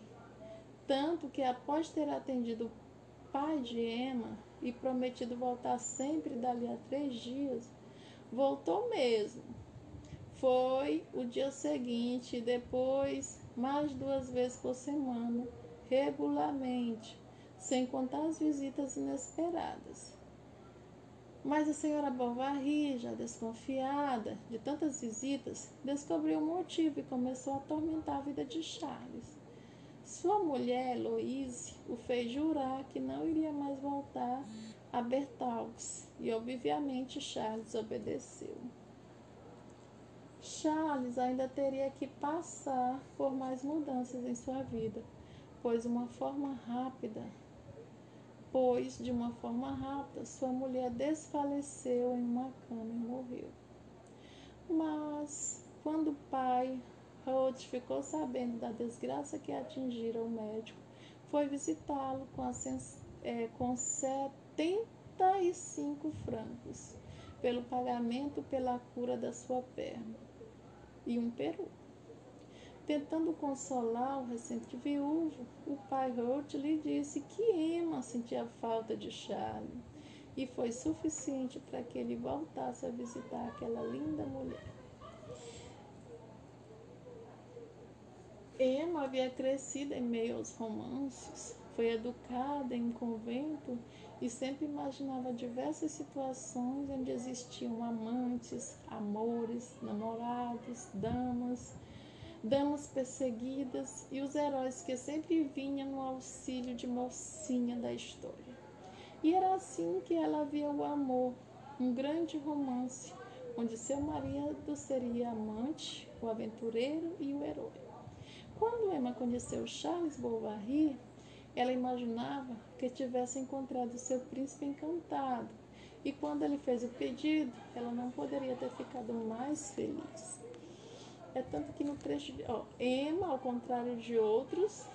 tanto que após ter atendido o pai de Emma e prometido voltar sempre dali a três dias, voltou mesmo. Foi o dia seguinte e depois mais duas vezes por semana, regularmente, sem contar as visitas inesperadas. Mas a senhora Bovary, já desconfiada de tantas visitas, descobriu o motivo e começou a atormentar a vida de Charles. Sua mulher, Louise, o fez jurar que não iria mais voltar a Bertaux e, obviamente, Charles obedeceu. Charles ainda teria que passar por mais mudanças em sua vida, pois uma forma rápida, pois de uma forma rápida sua mulher desfaleceu em uma cama e morreu. Mas quando o pai Holt ficou sabendo da desgraça que atingira o médico, foi visitá-lo com, é, com 75 francos pelo pagamento pela cura da sua perna e um peru. Tentando consolar o recente viúvo, o pai Hurt lhe disse que Emma sentia falta de Charlie e foi suficiente para que ele voltasse a visitar aquela linda mulher. Emma havia crescido em meio aos romances, foi educada em um convento e sempre imaginava diversas situações onde existiam amantes, amores, namorados, damas, damas perseguidas e os heróis que sempre vinham no auxílio de mocinha da história. E era assim que ela via o amor, um grande romance, onde seu marido seria amante, o aventureiro e o herói. Quando Emma conheceu Charles Bovary, ela imaginava que tivesse encontrado seu príncipe encantado, e quando ele fez o pedido, ela não poderia ter ficado mais feliz. É tanto que no trecho de. Ó, Emma, ao contrário de outros,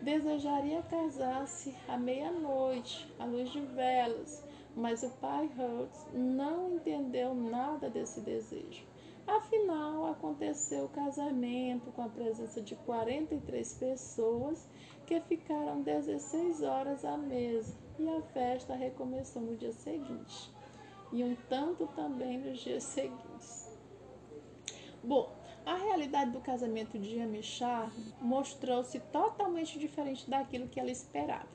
desejaria casar-se à meia-noite, à luz de velas, mas o pai Hertz não entendeu nada desse desejo. Afinal, aconteceu o casamento com a presença de 43 pessoas que ficaram 16 horas à mesa e a festa recomeçou no dia seguinte, e um tanto também nos dias seguintes. Bom, a realidade do casamento de Amy mostrou-se totalmente diferente daquilo que ela esperava.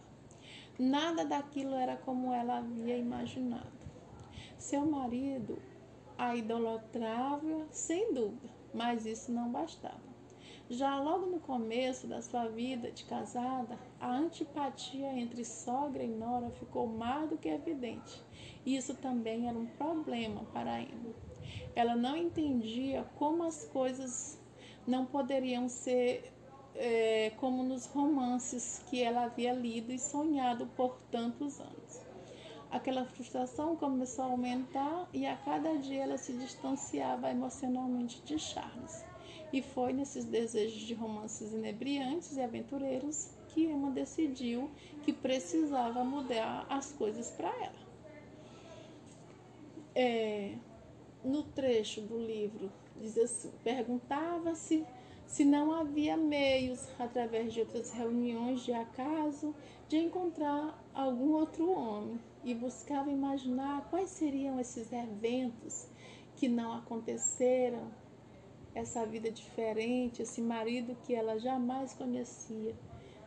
Nada daquilo era como ela havia imaginado. Seu marido a idolatrava sem dúvida, mas isso não bastava. Já logo no começo da sua vida de casada, a antipatia entre sogra e nora ficou mais do que evidente. Isso também era um problema para Emma. Ela não entendia como as coisas não poderiam ser é, como nos romances que ela havia lido e sonhado por tantos anos. Aquela frustração começou a aumentar e a cada dia ela se distanciava emocionalmente de Charles. E foi nesses desejos de romances inebriantes e aventureiros que Emma decidiu que precisava mudar as coisas para ela. É, no trecho do livro diz assim: perguntava-se se não havia meios, através de outras reuniões de acaso, de encontrar algum outro homem e buscava imaginar quais seriam esses eventos que não aconteceram essa vida diferente, esse marido que ela jamais conhecia.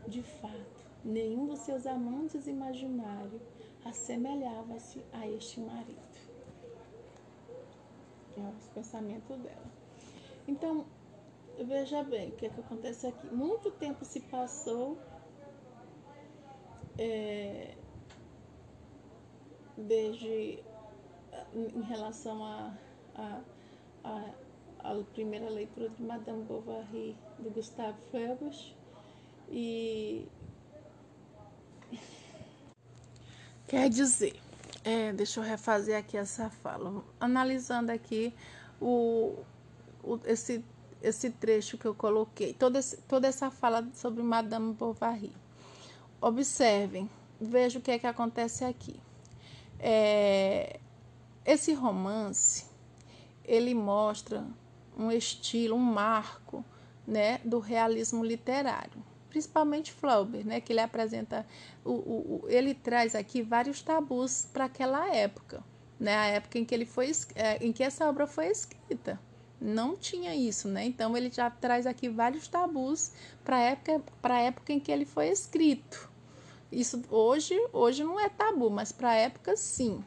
De fato, nenhum dos seus amantes imaginários assemelhava-se a este marido. É o pensamento dela. Então, veja bem o que, é que acontece aqui. Muito tempo se passou é, desde em relação a, a, a a primeira leitura de Madame Bovary, do Gustave Flaubert, e quer dizer, é, deixa eu refazer aqui essa fala, analisando aqui o, o esse esse trecho que eu coloquei, toda, toda essa fala sobre Madame Bovary. Observem, vejam o que é que acontece aqui. É, esse romance, ele mostra um estilo, um marco, né, do realismo literário, principalmente Flaubert, né, que ele apresenta, o, o, o ele traz aqui vários tabus para aquela época, né, a época em que ele foi, é, em que essa obra foi escrita não tinha isso, né? Então ele já traz aqui vários tabus para a época, para época em que ele foi escrito. Isso hoje, hoje não é tabu, mas para época sim.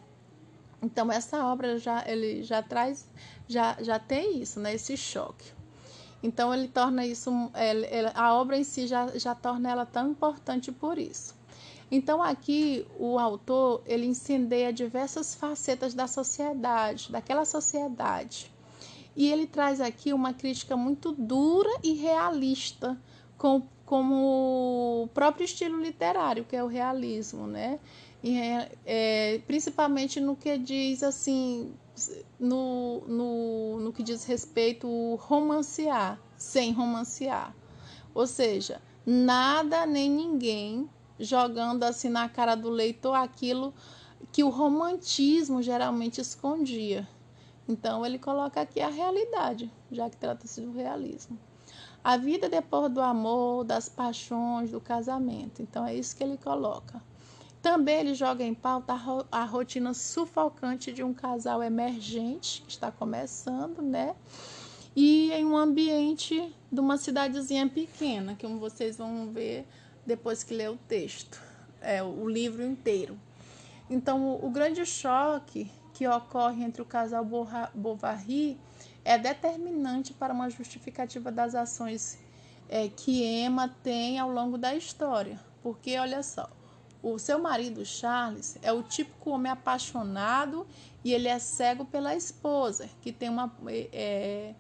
Então essa obra já ele já traz já já tem isso, né? Esse choque. Então ele torna isso ele, ele, a obra em si já já torna ela tão importante por isso. Então aqui o autor ele incendeia diversas facetas da sociedade, daquela sociedade e ele traz aqui uma crítica muito dura e realista, com, como o próprio estilo literário, que é o realismo, né? E é, é, principalmente no que diz assim, no, no, no que diz respeito romancear, sem romancear. Ou seja, nada nem ninguém jogando assim na cara do leitor aquilo que o romantismo geralmente escondia. Então ele coloca aqui a realidade, já que trata-se do realismo. A vida depois do amor, das paixões, do casamento. Então é isso que ele coloca. Também ele joga em pauta a rotina sufocante de um casal emergente que está começando, né? E em um ambiente de uma cidadezinha pequena, como vocês vão ver depois que ler o texto, é o livro inteiro. Então, o, o grande choque que ocorre entre o casal Bovary é determinante para uma justificativa das ações é, que Emma tem ao longo da história. Porque, olha só, o seu marido Charles é o típico homem apaixonado e ele é cego pela esposa, que tem uma, é,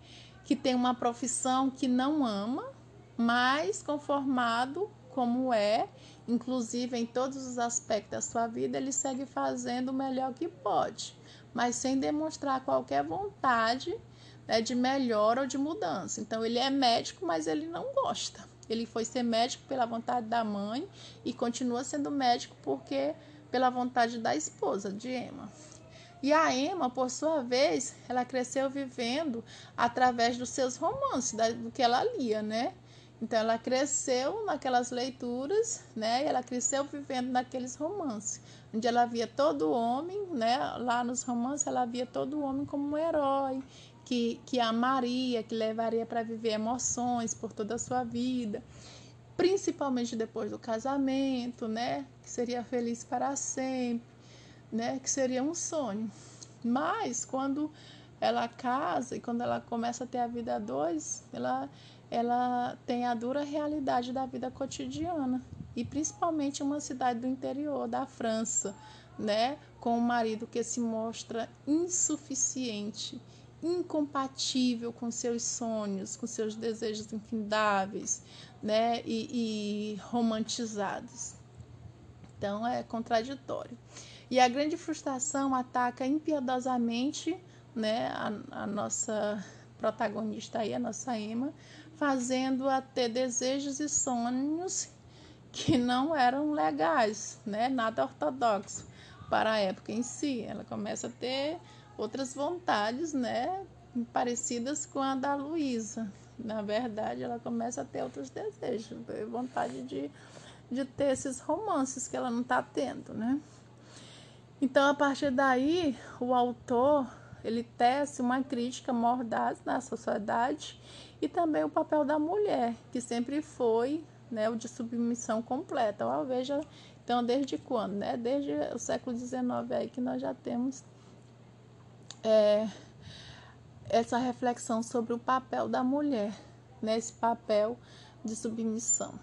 que tem uma profissão que não ama, mas conformado como é, inclusive em todos os aspectos da sua vida, ele segue fazendo o melhor que pode mas sem demonstrar qualquer vontade né, de melhora ou de mudança. Então, ele é médico, mas ele não gosta. Ele foi ser médico pela vontade da mãe e continua sendo médico porque pela vontade da esposa, de Emma. E a Emma, por sua vez, ela cresceu vivendo através dos seus romances, do que ela lia, né? Então ela cresceu naquelas leituras, né? Ela cresceu vivendo naqueles romances, onde ela via todo homem, né? Lá nos romances ela via todo homem como um herói, que, que amaria, que levaria para viver emoções por toda a sua vida, principalmente depois do casamento, né? Que seria feliz para sempre, né? Que seria um sonho. Mas quando ela casa e quando ela começa a ter a vida a dois, ela ela tem a dura realidade da vida cotidiana e principalmente uma cidade do interior da França, né, com um marido que se mostra insuficiente, incompatível com seus sonhos, com seus desejos infindáveis, né, e, e romantizados. Então é contraditório. E a grande frustração ataca impiedosamente, né, a, a nossa protagonista aí, a nossa Emma, fazendo-a ter desejos e sonhos que não eram legais, né? nada ortodoxo para a época em si. Ela começa a ter outras vontades, né? parecidas com a da Luísa. Na verdade, ela começa a ter outros desejos, vontade de, de ter esses romances que ela não está tendo, né? Então, a partir daí, o autor ele tece uma crítica mordaz na sociedade e também o papel da mulher, que sempre foi né, o de submissão completa. Ó, veja, então, desde quando? Né? Desde o século XIX aí que nós já temos é, essa reflexão sobre o papel da mulher, nesse né, papel de submissão.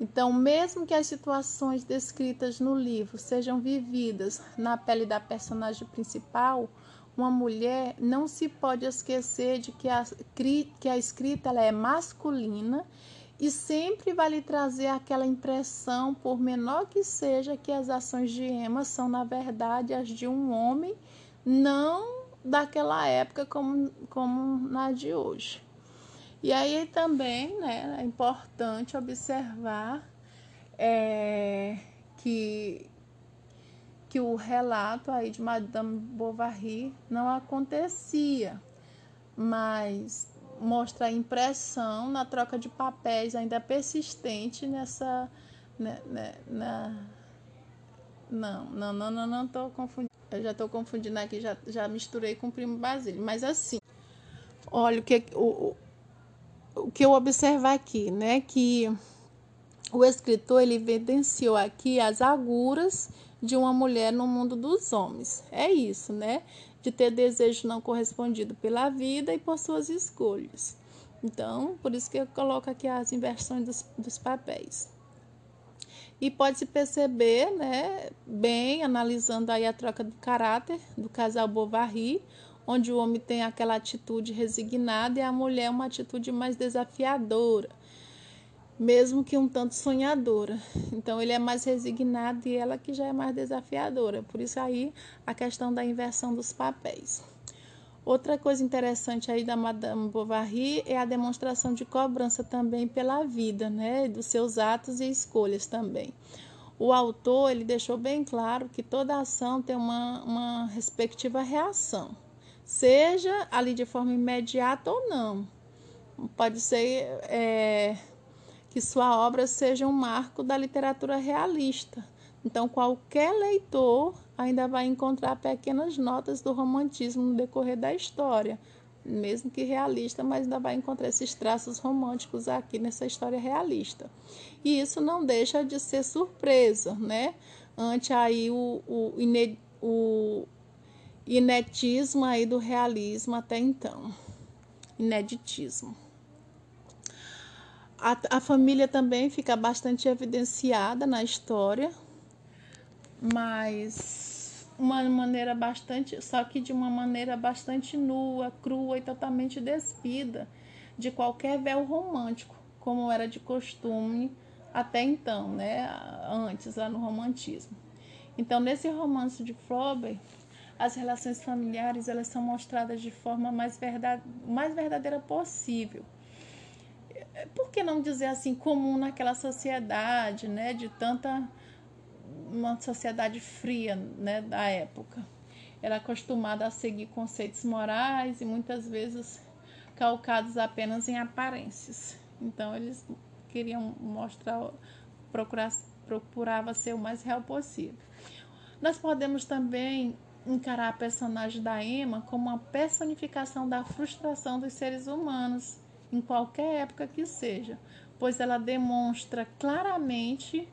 Então, mesmo que as situações descritas no livro sejam vividas na pele da personagem principal, uma mulher não se pode esquecer de que a, que a escrita ela é masculina e sempre vai lhe trazer aquela impressão, por menor que seja, que as ações de Emma são, na verdade, as de um homem, não daquela época como, como na de hoje. E aí também né, é importante observar é, que, que o relato aí de Madame Bovary não acontecia, mas mostra a impressão na troca de papéis ainda persistente nessa. Né, né, na, não, não, não, não, não tô confundindo. Eu já estou confundindo aqui, já, já misturei com o primo Basílio. Mas assim, olha o que, o, o que eu observo aqui, né? Que o escritor ele evidenciou aqui as aguras de uma mulher no mundo dos homens. É isso, né? De ter desejo não correspondido pela vida e por suas escolhas. Então, por isso que eu coloco aqui as inversões dos, dos papéis. E pode-se perceber, né, bem, analisando aí a troca do caráter do casal Bovary, onde o homem tem aquela atitude resignada e a mulher uma atitude mais desafiadora, mesmo que um tanto sonhadora. Então ele é mais resignado e ela que já é mais desafiadora. Por isso aí a questão da inversão dos papéis. Outra coisa interessante aí da Madame Bovary é a demonstração de cobrança também pela vida, né, dos seus atos e escolhas também. O autor ele deixou bem claro que toda ação tem uma, uma respectiva reação, seja ali de forma imediata ou não. Pode ser é, que sua obra seja um marco da literatura realista. Então, qualquer leitor ainda vai encontrar pequenas notas do romantismo no decorrer da história, mesmo que realista, mas ainda vai encontrar esses traços românticos aqui nessa história realista. E isso não deixa de ser surpresa, né? Ante aí o, o, o inetismo aí do realismo até então. Ineditismo. A, a família também fica bastante evidenciada na história, mas uma maneira bastante, só que de uma maneira bastante nua, crua e totalmente despida de qualquer véu romântico, como era de costume até então, né, antes lá no romantismo. Então, nesse romance de Flaubert, as relações familiares elas são mostradas de forma mais, verdade, mais verdadeira possível. Por que não dizer assim comum naquela sociedade, né, de tanta uma sociedade fria né, da época. Era acostumada a seguir conceitos morais e muitas vezes calcados apenas em aparências. Então eles queriam mostrar, procurar, procurava ser o mais real possível. Nós podemos também encarar a personagem da Emma como uma personificação da frustração dos seres humanos, em qualquer época que seja, pois ela demonstra claramente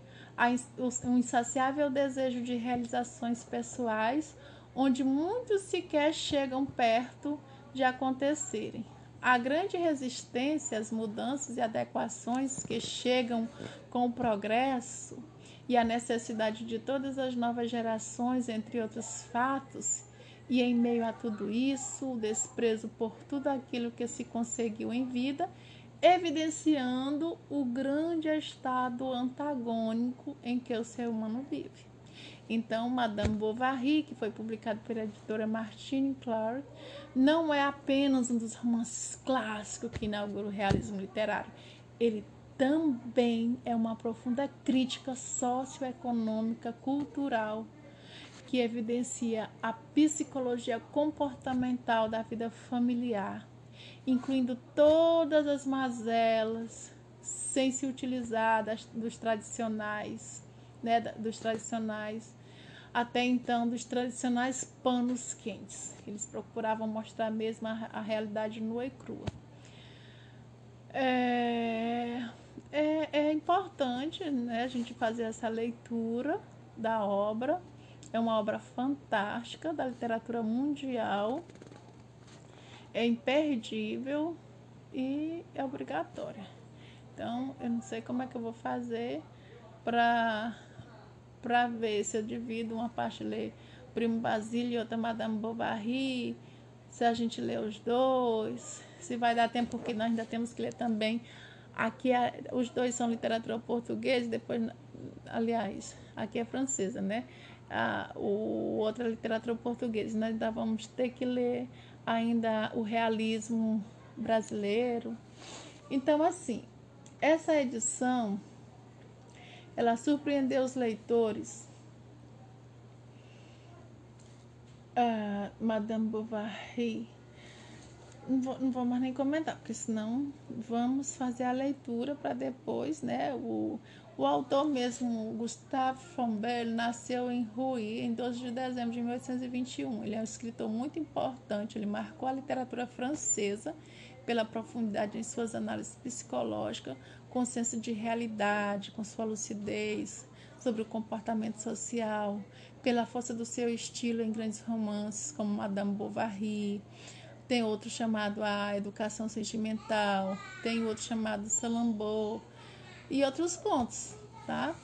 um insaciável desejo de realizações pessoais, onde muitos sequer chegam perto de acontecerem. A grande resistência às mudanças e adequações que chegam com o progresso e a necessidade de todas as novas gerações, entre outros fatos, e em meio a tudo isso, o desprezo por tudo aquilo que se conseguiu em vida evidenciando o grande estado antagônico em que o ser humano vive. Então, Madame Bovary, que foi publicado pela editora Martine Clark, não é apenas um dos romances clássicos que inaugura o realismo literário. Ele também é uma profunda crítica socioeconômica, cultural, que evidencia a psicologia comportamental da vida familiar incluindo todas as mazelas, sem se utilizar das, dos tradicionais, né, dos tradicionais, até então dos tradicionais panos quentes. Eles procuravam mostrar mesmo a, a realidade nua e crua. É, é, é importante né, a gente fazer essa leitura da obra. É uma obra fantástica da literatura mundial é imperdível e é obrigatória. Então, eu não sei como é que eu vou fazer para para ver se eu divido uma parte ler Primo Basílio e outra Madame Bovary, se a gente lê os dois, se vai dar tempo, porque nós ainda temos que ler também. Aqui os dois são literatura portuguesa, depois, aliás, aqui é francesa, né? A, o outra literatura portuguesa. Nós ainda vamos ter que ler ainda o realismo brasileiro. Então, assim, essa edição ela surpreendeu os leitores. Ah, Madame Bovary. Não vou, não vou mais nem comentar, porque senão vamos fazer a leitura para depois, né? O, o autor mesmo, Gustave Flaubert, nasceu em Rouy em 12 de dezembro de 1821. Ele é um escritor muito importante, ele marcou a literatura francesa pela profundidade em suas análises psicológicas, com senso de realidade, com sua lucidez sobre o comportamento social, pela força do seu estilo em grandes romances como Madame Bovary. Tem outro chamado A Educação Sentimental, tem outro chamado Salambô e outros contos, tá?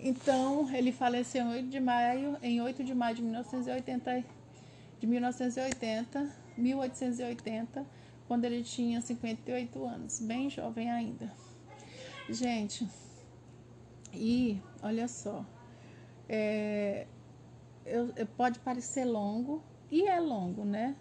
Então, ele faleceu em 8 de maio, em 8 de maio de 1980, de 1980, 1880, quando ele tinha 58 anos, bem jovem ainda. Gente, e olha só, é, eu, pode parecer longo, e é longo, né?